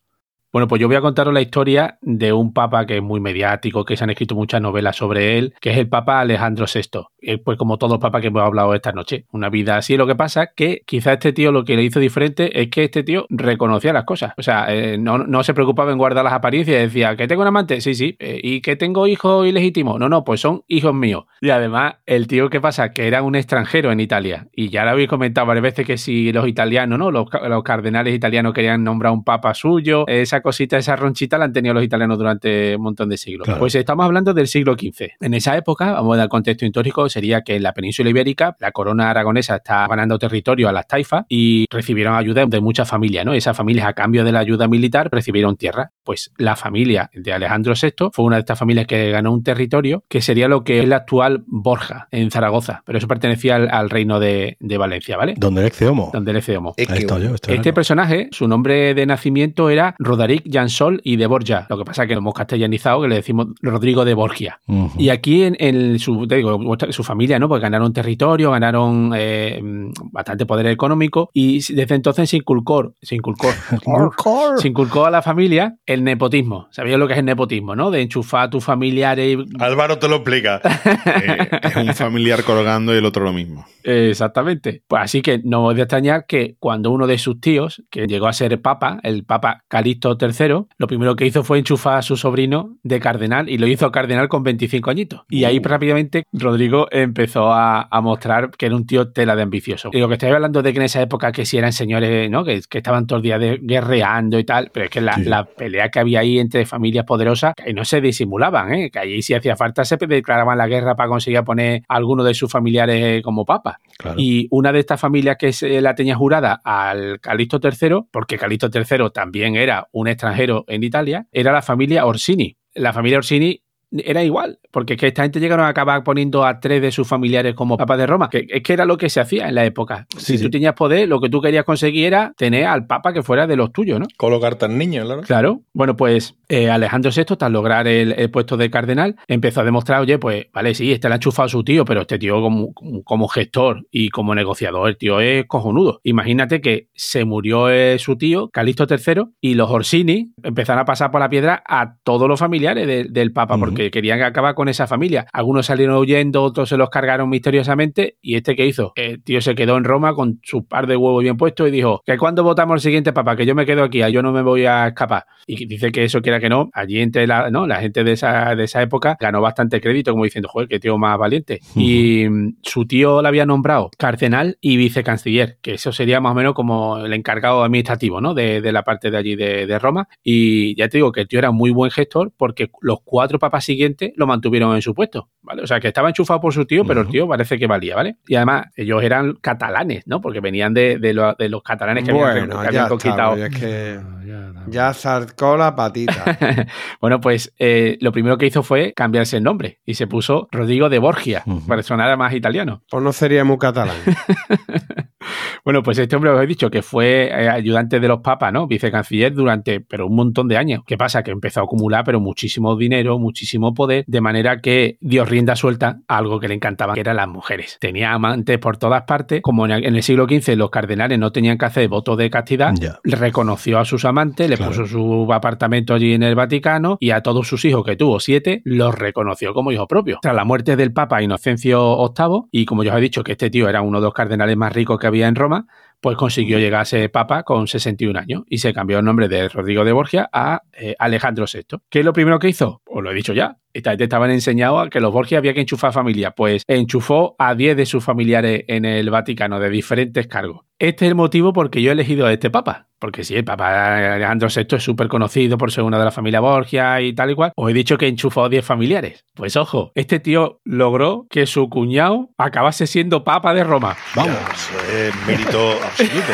Bueno, pues yo voy a contaros la historia de un papa que es muy mediático, que se han escrito muchas novelas sobre él, que es el papa Alejandro VI. Pues como todos los papas que hemos hablado esta noche. Una vida así. Lo que pasa es que quizá este tío lo que le hizo diferente es que este tío reconocía las cosas. O sea, eh, no, no se preocupaba en guardar las apariencias. Decía, ¿que tengo un amante? Sí, sí. Eh, ¿Y que tengo hijos ilegítimos? No, no, pues son hijos míos. Y además, el tío, ¿qué pasa? Que era un extranjero en Italia. Y ya lo habéis comentado varias veces que si los italianos, ¿no? Los, los cardenales italianos querían nombrar un papa suyo, esa cosita, esa ronchita la han tenido los italianos durante un montón de siglos. Claro. Pues estamos hablando del siglo XV. En esa época, vamos a dar contexto histórico, sería que en la península ibérica la corona aragonesa está ganando territorio a las taifas y recibieron ayuda de muchas familias, ¿no? Esas familias, a cambio de la ayuda militar, recibieron tierra. Pues la familia de Alejandro VI fue una de estas familias que ganó un territorio que sería lo que es la actual Borja, en Zaragoza, pero eso pertenecía al, al reino de, de Valencia, ¿vale? Donde el Exeomo. Donde yo, estoy Este personaje, su nombre de nacimiento era Roderick Jansol y de Borja. Lo que pasa es que lo hemos castellanizado, que le decimos Rodrigo de Borgia. Y aquí en, en su, te digo, vuestra- su familia, ¿no? Pues ganaron territorio, ganaron eh, bastante poder económico y desde entonces se inculcó, se inculcó, se inculcó a la familia el nepotismo. ¿Sabéis lo que es el nepotismo, no? De enchufar a tus familiares. Álvaro te lo explica. Eh, es un familiar colgando y el otro lo mismo. Exactamente. Pues así que no es de extrañar que cuando uno de sus tíos, que llegó a ser papa, el papa Calixto III, lo primero que hizo fue enchufar a su sobrino de cardenal y lo hizo cardenal con 25 añitos. Y ahí rápidamente Rodrigo empezó a, a mostrar que era un tío tela de ambicioso. Y lo que estoy hablando de que en esa época que si eran señores, ¿no? Que, que estaban todos los días de- guerreando y tal, pero es que la, Sí. la pelea que había ahí entre familias poderosas, que no se disimulaban, ¿eh? Que ahí si hacía falta se declaraban la guerra para conseguir poner a alguno de sus familiares como papa. Claro. Y una de estas familias que se la tenía jurada al Calixto III, porque Calixto III también era un extranjero en Italia, era la familia Orsini. La familia Orsini era igual, porque es que esta gente llegaron a acabar poniendo a tres de sus familiares como papas de Roma, que es que era lo que se hacía en la época. Sí, si sí. tú tenías poder, lo que tú querías conseguir era tener al papa que fuera de los tuyos, ¿no? Colocar tan niños, claro. Claro. Bueno, pues eh, Alejandro VI, tras lograr el, el puesto de cardenal, empezó a demostrar, oye, pues vale, sí, este le ha enchufado a su tío, pero este tío como, como- gestor y como negociador, el tío es cojonudo. Imagínate que se murió eh, su tío, Calixto III, y los Orsini empezaron a pasar por la piedra a todos los familiares de- del Papa, porque querían acabar con esa familia. Algunos salieron huyendo, otros se los cargaron misteriosamente, y este que hizo, el tío se quedó en Roma con su par de huevos bien puestos y dijo, que cuando votamos el siguiente Papa, que yo me quedo aquí, yo no me voy a escapar. Y dice que eso quiera que no, allí entre la, ¿no? la gente de esa, de esa época ganó bastante crédito, como diciendo, joder, qué tío más valiente. Y mm, su tío le había nombrado cardenal y vicecanciller, que eso sería más o menos como el encargado administrativo, ¿no? De, de la parte de allí de, de Roma. Y ya te digo que el tío era muy buen gestor porque los cuatro papas siguientes lo mantuvieron en su puesto, ¿vale? O sea, que estaba enchufado por su tío, pero el Ujú. tío parece que valía, ¿vale? Y además, ellos eran catalanes, ¿no? Porque venían de, de, lo- de los catalanes que habían, Bueno, que ya habían está, conquistado. pues, es que Ya, zarcó la patita. bueno, pues eh, lo primero que hizo fue cambiarse el nombre y se puso Rodrigo de Borgia, Ujú. para que sonara más italiano. Pues no sería muy catalán. Bueno, pues este hombre os he dicho que fue eh, ayudante de los papas, ¿no? Vicecanciller durante, pero un montón de años. ¿Qué pasa? Que empezó a acumular, pero muchísimo dinero, muchísimo poder, de manera que dio rienda suelta a algo que le encantaba, que eran las mujeres. Tenía amantes por todas partes. Como en el, siglo XV los cardenales no tenían que hacer voto de castidad, Ya. reconoció a sus amantes, le Claro. puso su apartamento allí en el Vaticano y a todos sus hijos, que tuvo siete, los reconoció como hijos propios. Tras la muerte del Papa Inocencio VIII, y como yo os he dicho que este tío era uno de los cardenales más ricos que había en Roma, pues consiguió llegar a ser papa con 61 años y se cambió el nombre de Rodrigo de Borgia a eh, Alejandro VI. ¿Qué es lo primero que hizo? Os lo he dicho ya. Esta gente estaban enseñados a que los Borgia había que enchufar familia. Pues enchufó a 10 de sus familiares en el Vaticano de diferentes cargos. Este es el motivo por que yo he elegido a este papa. Porque si el papa Alejandro VI es súper conocido por ser una de la familia Borgia y tal y cual, os he dicho que enchufó a 10 familiares. Pues ojo, este tío logró que su cuñado acabase siendo papa de Roma. Vamos. Eso es mérito absoluto.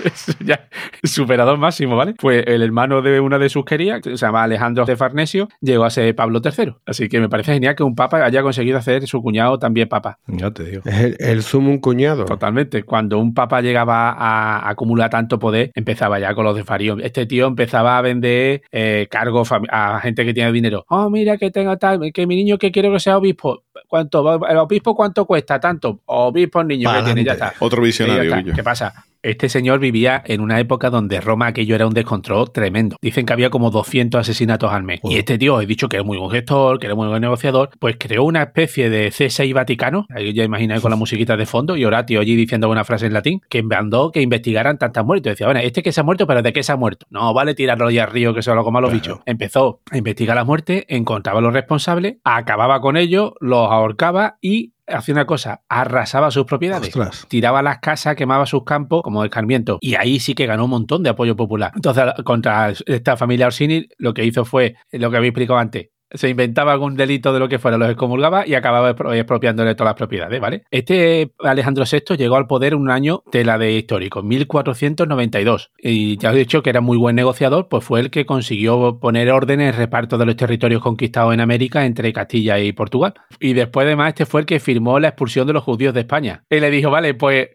Eso ya, superador máximo, ¿vale? Pues el hermano de una de sus querías, que se llama Alejandro de Farnesio, llegó a ser Pablo III. Así que me parece genial que un papa haya conseguido hacer su cuñado también papa. Ya te digo. Es el, el zumo un cuñado. Totalmente. Cuando un papa llegaba a acumular tanto poder, empezaba ya con los de Farío. Este tío empezaba a vender eh, cargos a gente que tiene dinero. Oh, mira que tengo tal, que mi niño que quiero que sea obispo. ¿Cuánto? ¿El obispo cuánto cuesta? Tanto. Obispo niño que tiene, ya está. Otro visionario. ¿Qué pasa? Este señor vivía en una época donde Roma aquello era un descontrol tremendo. Dicen que había como 200 asesinatos al mes. Y este tío, he dicho que era muy buen gestor, que era muy buen negociador, pues creó una especie de C6 Vaticano, ahí ya imagináis con la musiquita de fondo, y Horatio allí diciendo una frase en latín, que mandó que investigaran tantas muertes. Decía, bueno, este que se ha muerto, pero ¿de qué se ha muerto? No, vale tirarlo ya al río que se lo coman los bichos. Empezó a investigar la muerte, encontraba a los responsables, acababa con ellos, los ahorcaba y hacía una cosa, arrasaba sus propiedades Ostras. tiraba las casas, quemaba sus campos como escarmiento. Y ahí sí que ganó un montón de apoyo popular. Entonces, contra esta familia Orsini, lo que hizo fue lo que había explicado antes. Se inventaba algún delito de lo que fuera, los excomulgaba y acababa expro- expropiándole todas las propiedades, ¿vale? Este Alejandro VI llegó al poder un año de la de histórico, 1492. Y ya os he dicho que era muy buen negociador, pues fue el que consiguió poner orden en el reparto de los territorios conquistados en América entre Castilla y Portugal. Y después, además, este fue el que firmó la expulsión de los judíos de España. Y le dijo, vale, pues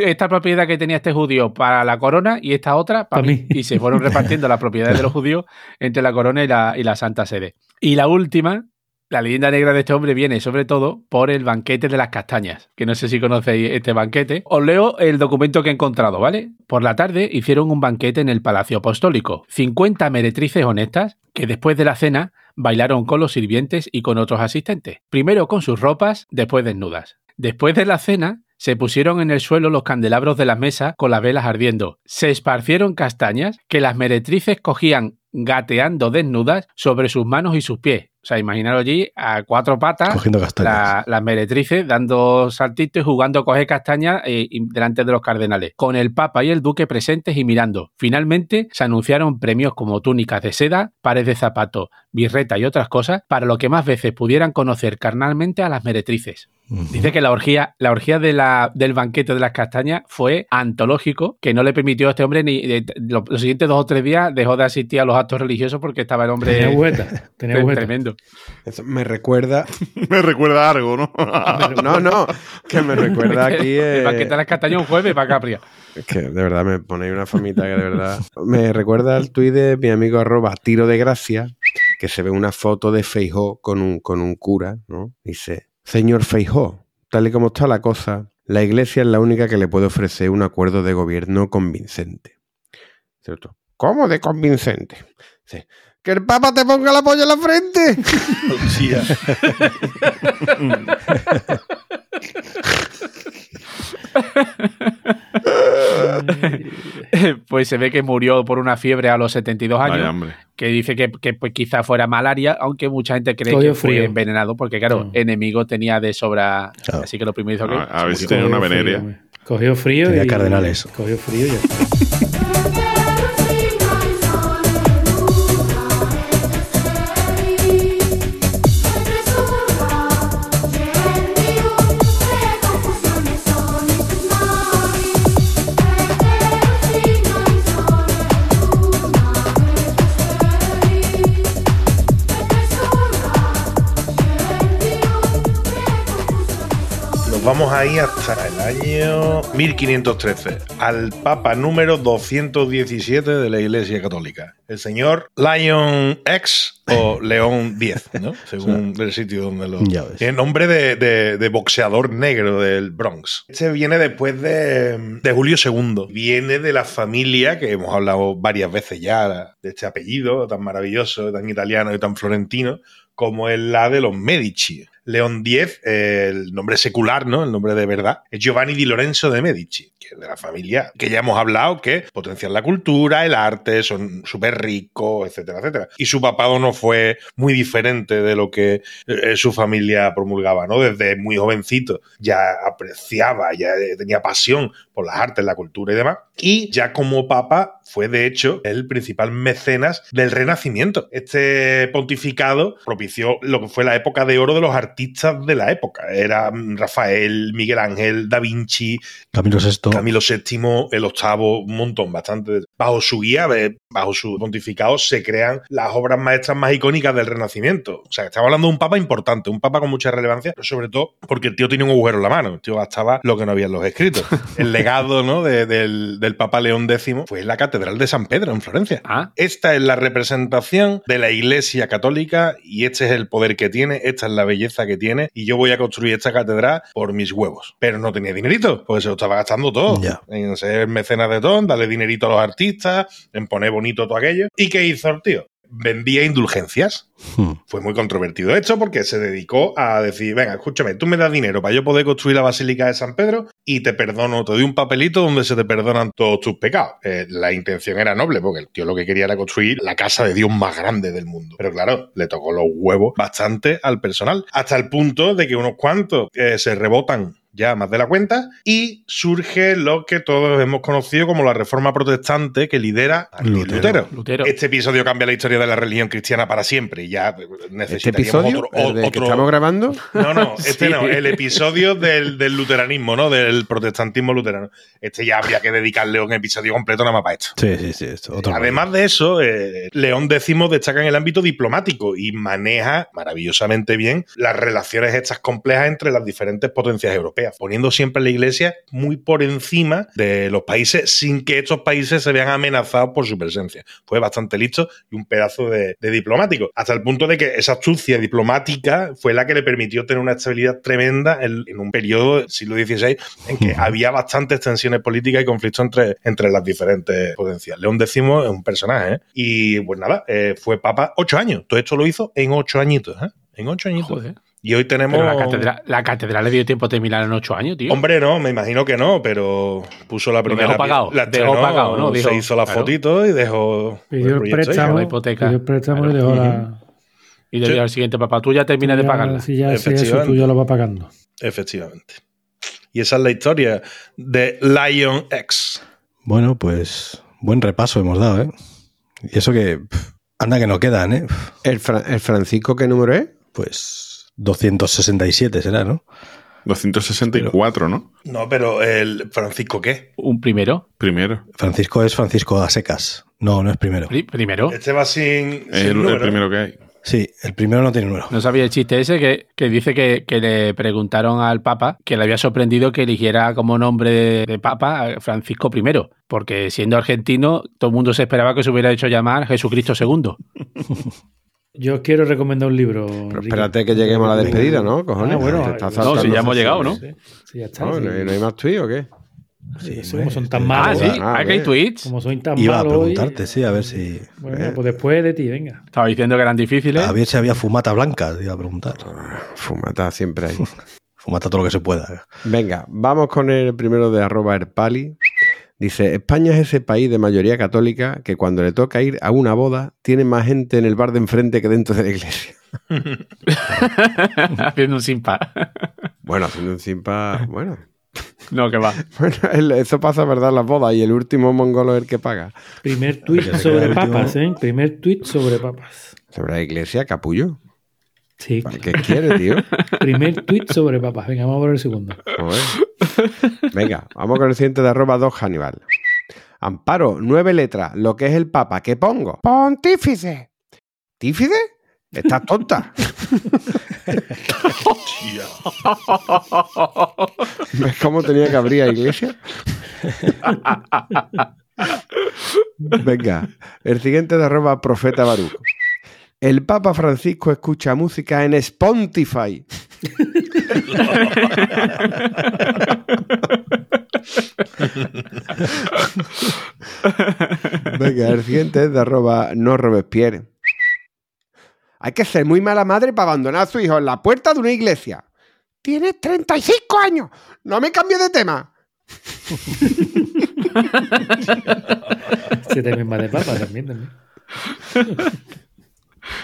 esta propiedad que tenía este judío para la corona y esta otra para Pa' mí. mí. Y se fueron repartiendo las propiedades de los judíos entre la corona y la, y la Santa Sede. Y la última, la leyenda negra de este hombre viene sobre todo por el banquete de las castañas, que no sé si conocéis este banquete. Os leo el documento que he encontrado, ¿vale? Por la tarde hicieron un banquete en el Palacio Apostólico. 50 meretrices honestas que después de la cena bailaron con los sirvientes y con otros asistentes. Primero con sus ropas, después desnudas. Después de la cena, se pusieron en el suelo los candelabros de las mesas con las velas ardiendo. Se esparcieron castañas que las meretrices cogían gateando desnudas sobre sus manos y sus pies. O sea, imaginaros allí a cuatro patas Cogiendo castañas. la- las meretrices dando saltitos y jugando a coger castañas eh, delante de los cardenales, con el Papa y el Duque presentes y mirando. Finalmente se anunciaron premios como túnicas de seda, pares de zapatos, birreta y otras cosas para lo que más veces pudieran conocer carnalmente a las meretrices. Dice que la orgía, la orgía de la, del banquete de las castañas fue antológico, que no le permitió a este hombre ni de- los, los siguientes dos o tres días dejó de asistir a los actos religiosos porque estaba el hombre Tenía agüeta. Tenía tremendo. Eso me recuerda. Me recuerda algo, ¿no? No, no, que me recuerda aquí. el eh, banquete de las castañas un jueves para Capria. Es que de verdad me ponéis una famita que de verdad. Me recuerda al tuit de mi amigo arroba tiro de gracia, que se ve una foto de Feijó con un, con un cura, ¿no? Dice, señor Feijó, tal y como está la cosa, la iglesia es la única que le puede ofrecer un acuerdo de gobierno convincente. ¿Cierto? ¿Cómo de convincente? Que el Papa te ponga la polla en la frente. Pues se ve que murió por una fiebre a los 72 años, Vaya, que dice que, que, pues, quizá fuera malaria, aunque mucha gente cree que fue frío. envenenado, porque claro, Mm. enemigo tenía de sobra, Claro. así que lo primero hizo que... A, a ver si tenía una frío, Cogió frío Tenía y. cardenales. Cogió frío y Nos vamos ahí hasta el año 1513, al Papa número 217 de la Iglesia Católica, el señor Lion X o León X, ¿no? según el sitio donde lo... Ya ves. Tiene nombre de, de- de boxeador negro del Bronx. Este viene después de, de Julio II. Viene de la familia que hemos hablado varias veces ya, de este apellido tan maravilloso, tan italiano y tan florentino, como es la de los Medici. León X, el nombre secular, ¿no? El nombre de verdad, es Giovanni di Lorenzo de Medici, que es de la familia que ya hemos hablado, que potencian la cultura, el arte, son súper ricos, etcétera, etcétera. Y su papado no fue muy diferente de lo que eh, su familia promulgaba, ¿no? Desde muy jovencito ya apreciaba, ya eh, tenía pasión por las artes, la cultura y demás. Y ya como papa fue de hecho el principal mecenas del Renacimiento. Este pontificado propició lo que fue la época de oro de los artistas de la época. Era mm, Rafael, Miguel Ángel, Da Vinci, Camilo VI. Camilo VII, el octavo, un montón, bastante. Bajo su guía, bajo su pontificado, se crean las obras maestras más icónicas del Renacimiento. O sea, estamos hablando de un papa importante, un papa con mucha relevancia, pero sobre todo porque el tío tiene un agujero en la mano. El tío gastaba lo que no había en los escritos. El legado ¿no? de- del, del papa León X fue la Catedral de San Pedro, en Florencia. Ah, Esta es la representación de la Iglesia Católica y este es el poder que tiene, esta es la belleza que tiene y yo voy a construir esta catedral por mis huevos. Pero no tenía dinerito, porque se lo estaba gastando todo. Ya. En ser mecenas de todo, darle dinerito a los artistas, en poner bonito todo aquello. ¿Y qué hizo el tío? Vendía indulgencias. Hmm. Fue muy controvertido esto porque se dedicó a decir, venga, escúchame, tú me das dinero para yo poder construir la Basílica de San Pedro y te perdono, te doy un papelito donde se te perdonan todos tus pecados. Eh, la intención era noble porque el tío lo que quería era construir la casa de Dios más grande del mundo. Pero claro, le tocó los huevos bastante al personal, hasta el punto de que unos cuantos eh, se rebotan ya más de la cuenta, y surge lo que todos hemos conocido como la reforma protestante que lidera a Lutero. Lutero. Lutero. Este episodio cambia la historia de la religión cristiana para siempre y ya ¿Este necesitaríamos episodio? otro, ¿El que otro- estamos grabando? no, no, este Sí. no, el episodio del, del luteranismo, ¿no? Del protestantismo luterano. Este ya habría que dedicarle un episodio completo nada más para esto. Sí, sí, sí. esto, otro Además de eso, eh, León X destaca en el ámbito diplomático y maneja maravillosamente bien las relaciones estas complejas entre las diferentes potencias europeas, poniendo siempre a la Iglesia muy por encima de los países sin que estos países se vean amenazados por su presencia. Fue bastante listo y un pedazo de, de diplomático, hasta el punto de que esa astucia diplomática fue la que le permitió tener una estabilidad tremenda en, en un periodo del siglo XVI en que había bastantes tensiones políticas y conflictos entre, entre las diferentes potencias. León X es un personaje, ¿eh? Y pues nada, eh, fue papa ocho años. Todo esto lo hizo en ocho añitos, ¿eh? En ocho añitos. Joder. Y hoy tenemos. Pero la catedral, la catedral le dio tiempo a terminar en ocho años, tío. Hombre, no, me imagino que no, pero puso la primera. dejó pagado, la dejó estrenó, pagado, ¿no? Dijo, se hizo la claro. fotito y dejó. Pidió el ahí. préstamo, la hipoteca. pidió el préstamo y dejó la... y le Sí. dio al siguiente papá, tú ya terminas de pagarla. Si ya si eso Efectivamente. tú ya lo vas pagando. Efectivamente. Y esa es la historia de Lion X. Bueno, pues buen repaso hemos dado, ¿eh? Y eso que anda que no quedan, ¿eh? ¿El, Fra- el Francisco qué número es? Pues 267 será, ¿no? 264, ¿no? No, pero el Francisco, ¿qué? Un primero. Primero. Francisco es Francisco a secas. No, no es primero. Pri- primero. Este va sin. sin El, primero que hay. Sí, el primero no tiene número. No sabía el chiste ese que, que dice que, que le preguntaron al Papa que le había sorprendido que eligiera como nombre de, de Papa a Francisco I, porque siendo argentino todo el mundo se esperaba que se hubiera hecho llamar Jesucristo II. Yo quiero recomendar un libro. Pero espérate que lleguemos a la despedida, ¿no? Cojones. Ah, bueno, estás no, si ya hemos eso. llegado, ¿no? Sí, sí, ya está. No, sí. ¿no hay, más tweet o qué? Sí, Sí, como son tan hombre. Ah, malos. sí, ah, hay ve. tweets. Como son tan Iba a malos. hoy. preguntarte, sí, a ver si. Bueno, pues después de ti, venga. Estaba diciendo que eran difíciles. A ver si había fumata blanca, te iba a preguntar. Fumata siempre hay. Fumata todo lo que se pueda. Venga, vamos con el primero de arroba Erpali. Dice, España es ese país de mayoría católica que cuando le toca ir a una boda tiene más gente en el bar de enfrente que dentro de la iglesia. haciendo un simpa. Bueno, haciendo un simpa... Bueno, no, que va. bueno eso pasa, ¿verdad? Las bodas y el último mongolo es el que paga. Primer se sobre papas, ¿eh? Primer tuit sobre papas. Sobre la iglesia, capullo. Sí. ¿Para qué quiere, tío? Primer tuit sobre papas. Venga, vamos a ver el segundo. Joder. Venga, vamos con el siguiente de arroba 2 Hannibal. Amparo, nueve letras. Lo que es el papa. ¿Qué pongo? Pontífice. ¿Tífice? Estás tonta. ¿Ves cómo tenía que abrir la iglesia? Venga, el siguiente de arroba profeta Baruch. El Papa Francisco escucha música en Spotify. Venga, el siguiente es de arroba no Robespierre. Hay que ser muy mala madre para abandonar a su hijo en la puerta de una iglesia. Tienes 35 años. No me cambie de tema. Se te misma de papas también, también.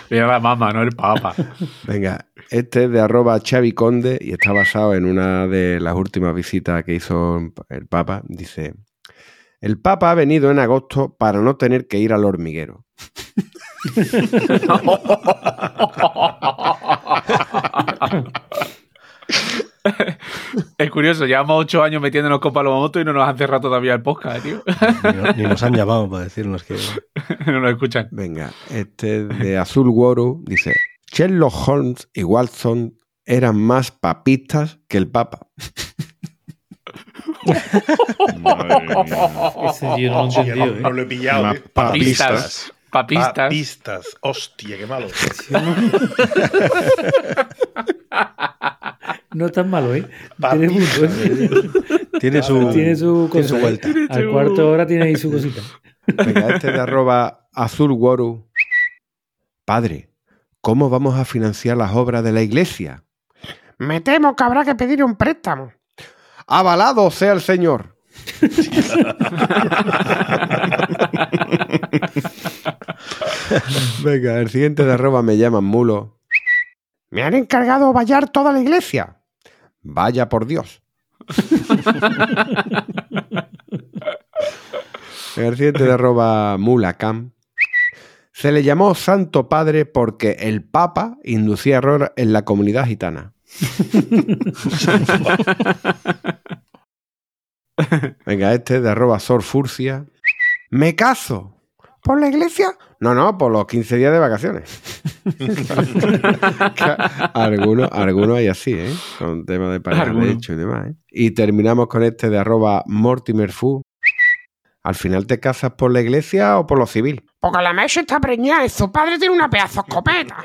Era la mamá, no el papa. Venga, Este es de arroba Xavi Conde y está basado en una de las últimas visitas que hizo el Papa. Dice, el Papa ha venido en agosto para no tener que ir al hormiguero. Es curioso, llevamos ocho años metiéndonos con Palomamoto y no nos han cerrado todavía el podcast, tío. Ni, no- ni nos han llamado para decirnos que. no nos escuchan. Venga, este de Azul Woru dice, Sherlock Holmes y Watson eran más papistas que el Papa. Madre mía. Ese tío no lo he entendido, ¿eh? no lo he pillado. Más ¿eh? Papistas. Papistas. Papistas. Hostia, qué malo. No es tan malo, ¿eh? Papi. Tiene ¿eh? Tiene su, Tiene su tiene su vuelta. Al cuarto hora tiene ahí su cosita. Venga, este de arroba Azul Woru. Padre, ¿cómo vamos a financiar las obras de la iglesia? Me temo que habrá que pedir un préstamo. Avalado sea el Señor. Venga, el siguiente de arroba me llaman mulo. Me han encargado vallar toda la iglesia. Vaya por Dios. El siguiente de arroba mulacam. Se le llamó Santo Padre porque el Papa inducía error en la comunidad gitana. Venga, este de arroba Sor Furcia. Me caso. ¿Por la iglesia? No, no, por los 15 días de vacaciones. Algunos, algunos hay así, ¿eh? Con tema de pareja de hecho y demás, ¿eh? Y terminamos con este de arroba Mortimer Fu. ¿Al final te casas por la iglesia o por lo civil? Porque la Meche está preñada y su padre tiene una pedazo de escopeta.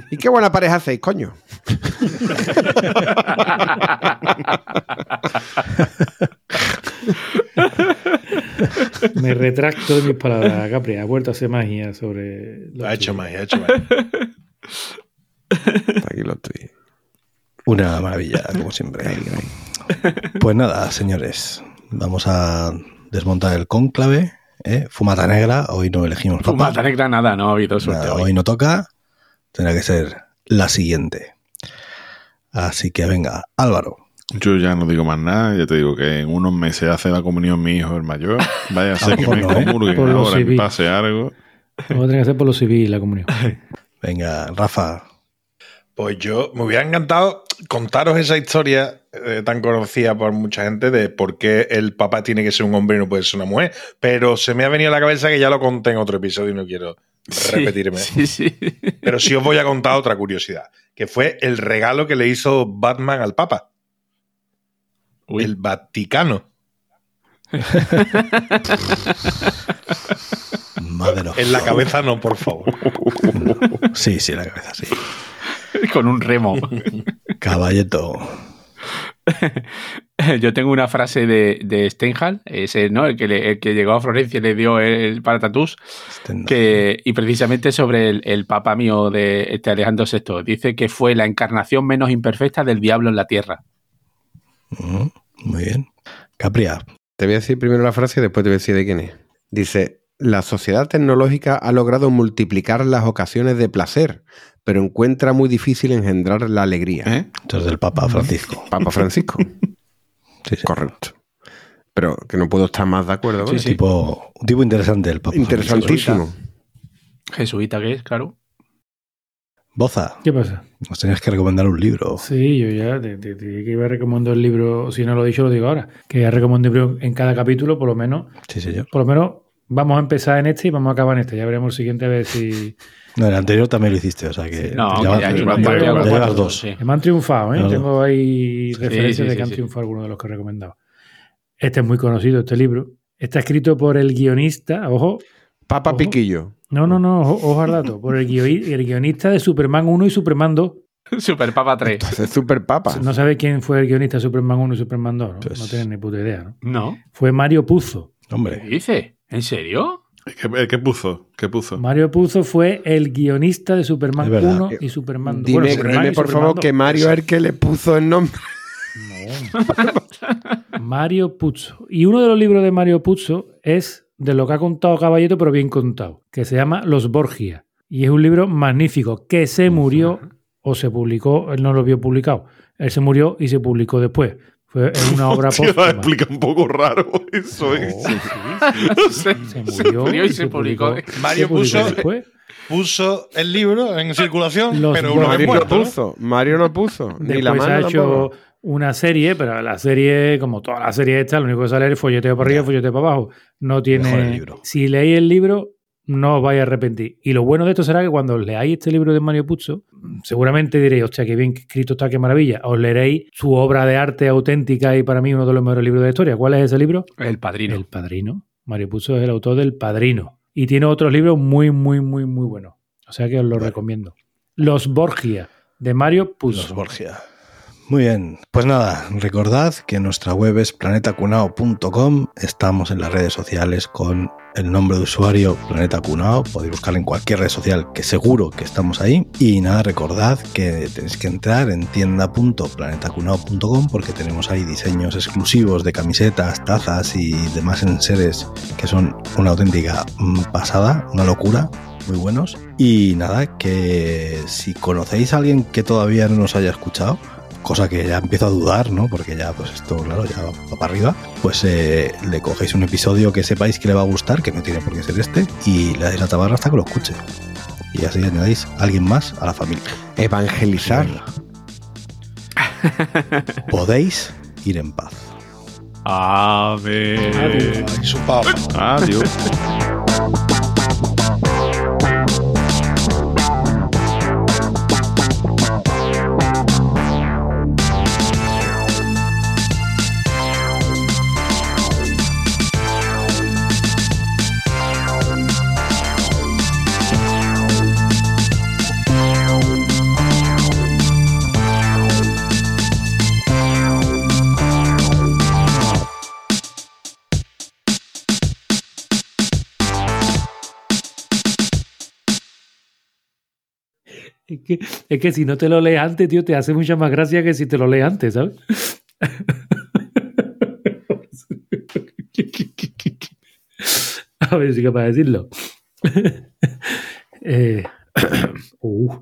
¿Y qué buena pareja hacéis, coño? Me retracto de mis palabras, Capri. Ha vuelto a hacer magia sobre. los Ha hecho tuyos. magia, ha hecho magia. Aquí lo estoy. Una maravilla, como siempre. Pues nada, señores, vamos a desmontar el cónclave. ¿eh? Fumata negra, hoy no elegimos papa. Fumata negra nada, no ha habido suerte Nada, hoy. hoy no toca, tendrá que ser la siguiente. Así que venga, Álvaro. Yo ya no digo más nada, ya te digo que en unos meses hace la comunión mi hijo el mayor. Vaya a ser que Ah, me pues no, ¿eh? comulguen Por ahora y pase algo. Vamos a tener que hacer por lo civil la comunión. Venga, Rafa. Pues yo me hubiera encantado contaros esa historia eh, tan conocida por mucha gente de por qué el papá tiene que ser un hombre y no puede ser una mujer. Pero se me ha venido a la cabeza que ya lo conté en otro episodio y no quiero Sí, repetirme. Sí, sí. Pero sí os voy a contar otra curiosidad, que fue el regalo que le hizo Batman al Papa, Uy. el Vaticano. Madre no. En la cabeza no, por favor. Sí, sí, en la cabeza, sí. Con un remo. Caballeto. Yo tengo una frase de, de Steinhal, ese, ¿no? El que, le- el que llegó a Florencia y le dio el para tatús, Este- que, y precisamente sobre el, el papa mío de este Alejandro VI. Dice que fue la encarnación menos imperfecta del diablo en la tierra. Mm, Muy bien. Capria. Te voy a decir primero la frase y después te voy a decir de quién es. Dice, la sociedad tecnológica ha logrado multiplicar las ocasiones de placer, pero encuentra muy difícil engendrar la alegría. ¿Eh? Esto es del Papa Francisco. Papa Francisco. Sí, sí. Correcto. Pero que no puedo estar más de acuerdo. con Sí. Tipo, un tipo interesante el Papa. Interesantísimo. Jesuita que es, claro. Boza, ¿Qué pasa? nos tenías que recomendar un libro. Sí, yo ya te, te- te dije que iba a recomendar el libro, si no lo he dicho, lo digo ahora. Que ya recomiendo un libro en cada capítulo, por lo menos. Sí, señor. Por lo menos vamos a empezar en este y vamos a acabar en este. Ya veremos el siguiente a ver si. No, el anterior también lo hiciste, o sea que. No, ya, ya llevas dos. sí. Me han triunfado, ¿eh? Claro. Tengo ahí referencias sí, de sí, que han sí. triunfado algunos de los que he recomendado. Este es muy conocido, este libro. Está escrito por el guionista, ojo, Papa Ojo. Piquillo. No, no, no, ojo, al dato, por el, guio- el guionista de Superman 1 y Superman 2. Super Papa 3. Entonces, super papa. No sabe quién fue el guionista de Superman 1 y Superman 2, ¿no? Pues- no tienen ni puta idea, ¿no? No. Fue Mario Puzo. ¿Qué Hombre, dice? ¿En serio? ¿Qué, qué puso? ¿Qué puzo? Mario Puzo fue el guionista de Superman Es verdad. 1 y Superman 2. Dime, Bueno, Superman dime por Superman favor 2. que Mario es el que le puso el nombre. Mario Puzo. Y uno de los libros de Mario Puzo es de lo que ha contado Caballeto, pero bien contado, que se llama Los Borgia. Y es un libro magnífico que se murió o se publicó, él no lo vio publicado. Él se murió y se publicó después. Fue es una obra Tío, póstuma. explica un poco raro eso, ¿eh? Se murió y se publicó. Mario se publicó puso- después. Puso el libro en circulación, Los pero vez Mario no puso. Mario no puso. Ni la Después mano ha hecho tampoco. Una serie, pero la serie, como toda la serie esta, lo único que sale es folleteo para arriba, folleteo para abajo. No tiene. el libro. Si leéis el libro, no os vais a arrepentir. Y lo bueno de esto será que cuando leáis este libro de Mario Puzo, seguramente diréis, hostia, qué bien escrito está, qué maravilla. Os leeréis su obra de arte auténtica y para mí uno de los mejores libros de la historia. ¿Cuál es ese libro? El padrino. El Padrino. Mario Puzo es el autor del Padrino. Y tiene otros libros muy, muy, muy, muy buenos. O sea que os lo recomiendo. Los Borgia, de Mario Puzo. Los Borgia. Muy bien, pues nada, recordad que nuestra web es planetacunao.com, estamos en las redes sociales con el nombre de usuario Planeta Cunao, podéis buscar en cualquier red social que seguro que estamos ahí. Y nada, recordad que tenéis que entrar en tienda.planetacunao.com porque tenemos ahí diseños exclusivos de camisetas, tazas y demás enseres que son una auténtica mm, pasada, una locura muy buenos. Y nada, que si conocéis a alguien que todavía no nos haya escuchado, cosa que ya empiezo a dudar, ¿no? Porque ya, pues esto, claro, ya va para arriba, pues eh, le cogéis un episodio que sepáis que le va a gustar, que no tiene por qué ser este, y le dais la tabarra hasta que lo escuche. Y así añadís a alguien más a la familia. Evangelizar. Podéis ir en paz. A ver. Ay, su papa. Adiós. Que, es que si no te lo lees antes, tío, te hace mucha más gracia que si te lo lees antes, ¿sabes? A ver si capaz de decirlo. Eh, uh,